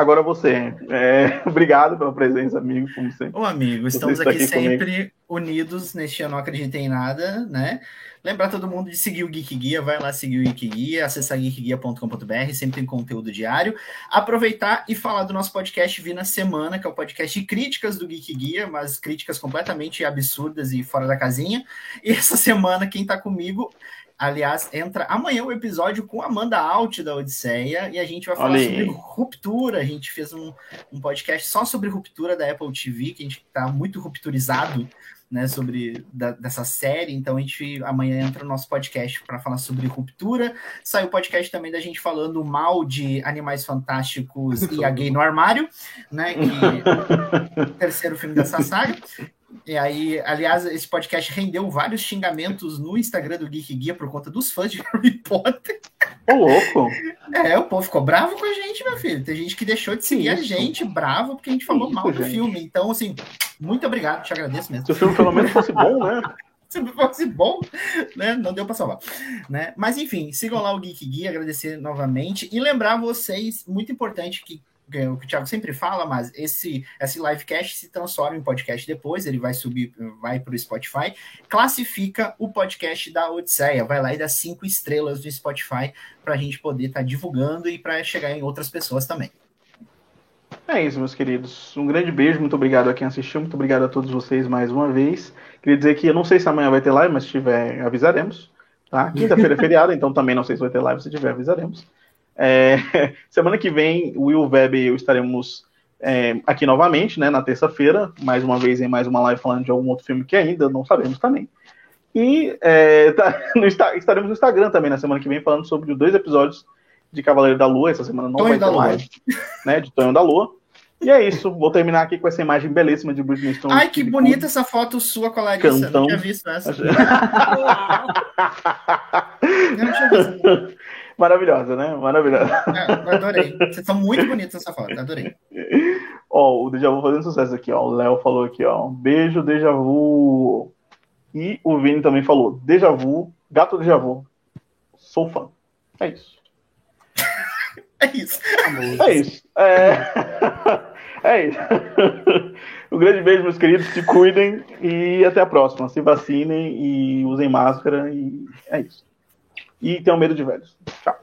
Agora você. É... Obrigado pela presença, amigo, como sempre. Ô, amigo, estamos está aqui, aqui comigo. sempre unidos neste Eu Não Acreditei em Nada, né? Lembrar todo mundo de seguir o Geek Guia, vai lá seguir o Geek Guia, acessar geekguia.com.br, sempre tem conteúdo diário. Aproveitar e falar do nosso podcast Vi na Semana, que é o podcast de críticas do Geek Guia, mas críticas completamente absurdas e fora da casinha. E essa semana, quem tá comigo, aliás, entra amanhã o episódio com Amanda Alt da Odisseia, e a gente vai falar Olha aí. sobre ruptura. A gente fez um, um podcast só sobre ruptura da Apple TV, que a gente tá muito rupturizado né, sobre da- dessa série. Então a gente amanhã entra no nosso podcast para falar sobre ruptura. Sai o podcast também da gente falando mal de Animais Fantásticos e a Gay no Armário, né? Que o terceiro filme dessa saga. E aí, aliás, esse podcast rendeu vários xingamentos no Instagram do Geek Guia por conta dos fãs de Harry Potter. Ô, louco! É, o povo ficou bravo com a gente, meu filho. Tem gente que deixou de seguir a isso? gente bravo porque a gente falou isso, mal do gente? filme. Então, assim, muito obrigado, te agradeço mesmo Se o filme pelo menos fosse bom, né? se fosse bom, né? Não deu para salvar, né? Mas enfim, sigam lá o Geek Guia, agradecer novamente e lembrar vocês, muito importante que o que o Thiago sempre fala, mas esse esse livecast se transforma em podcast depois, ele vai subir, vai para o Spotify, classifica o podcast da Odisseia, vai lá e dá cinco estrelas no Spotify para a gente poder estar divulgando e para chegar em outras pessoas também. É isso, meus queridos. Um grande beijo, muito obrigado a quem assistiu, muito obrigado a todos vocês mais uma vez. Queria dizer que eu não sei se amanhã vai ter live, mas se tiver, avisaremos. Tá? Quinta-feira é feriado, então também não sei se vai ter live, se tiver, avisaremos. É, semana que vem, o Will Web e eu estaremos é, aqui novamente, né, na terça-feira, mais uma vez em mais uma live falando de algum outro filme que ainda não sabemos também. E é, tá- no estaremos no Instagram também na semana que vem falando sobre dois episódios de Cavaleiro da Lua. Essa semana não Tonho vai ter Lua. live, né, de Tonho da Lua. E é isso, vou terminar aqui com essa imagem belíssima de Britney Stone. Ai, que bonita essa foto sua com a Larissa, Cantão. não tinha visto essa. Não tinha visto. Maravilhosa, né? Maravilhosa. É, adorei. Vocês são muito bonitos nessa foto, adorei. Ó, o Deja Vu fazendo sucesso aqui, ó. O Léo falou aqui, ó. Beijo, Deja Vu. E o Vini também falou, Deja Vu, gato Deja Vu. Sou fã. É isso. É isso. É isso. É, é isso. Um grande beijo, meus queridos. Se cuidem e até a próxima. Se vacinem e usem máscara. E é isso. E tenham medo de velhos. Tchau.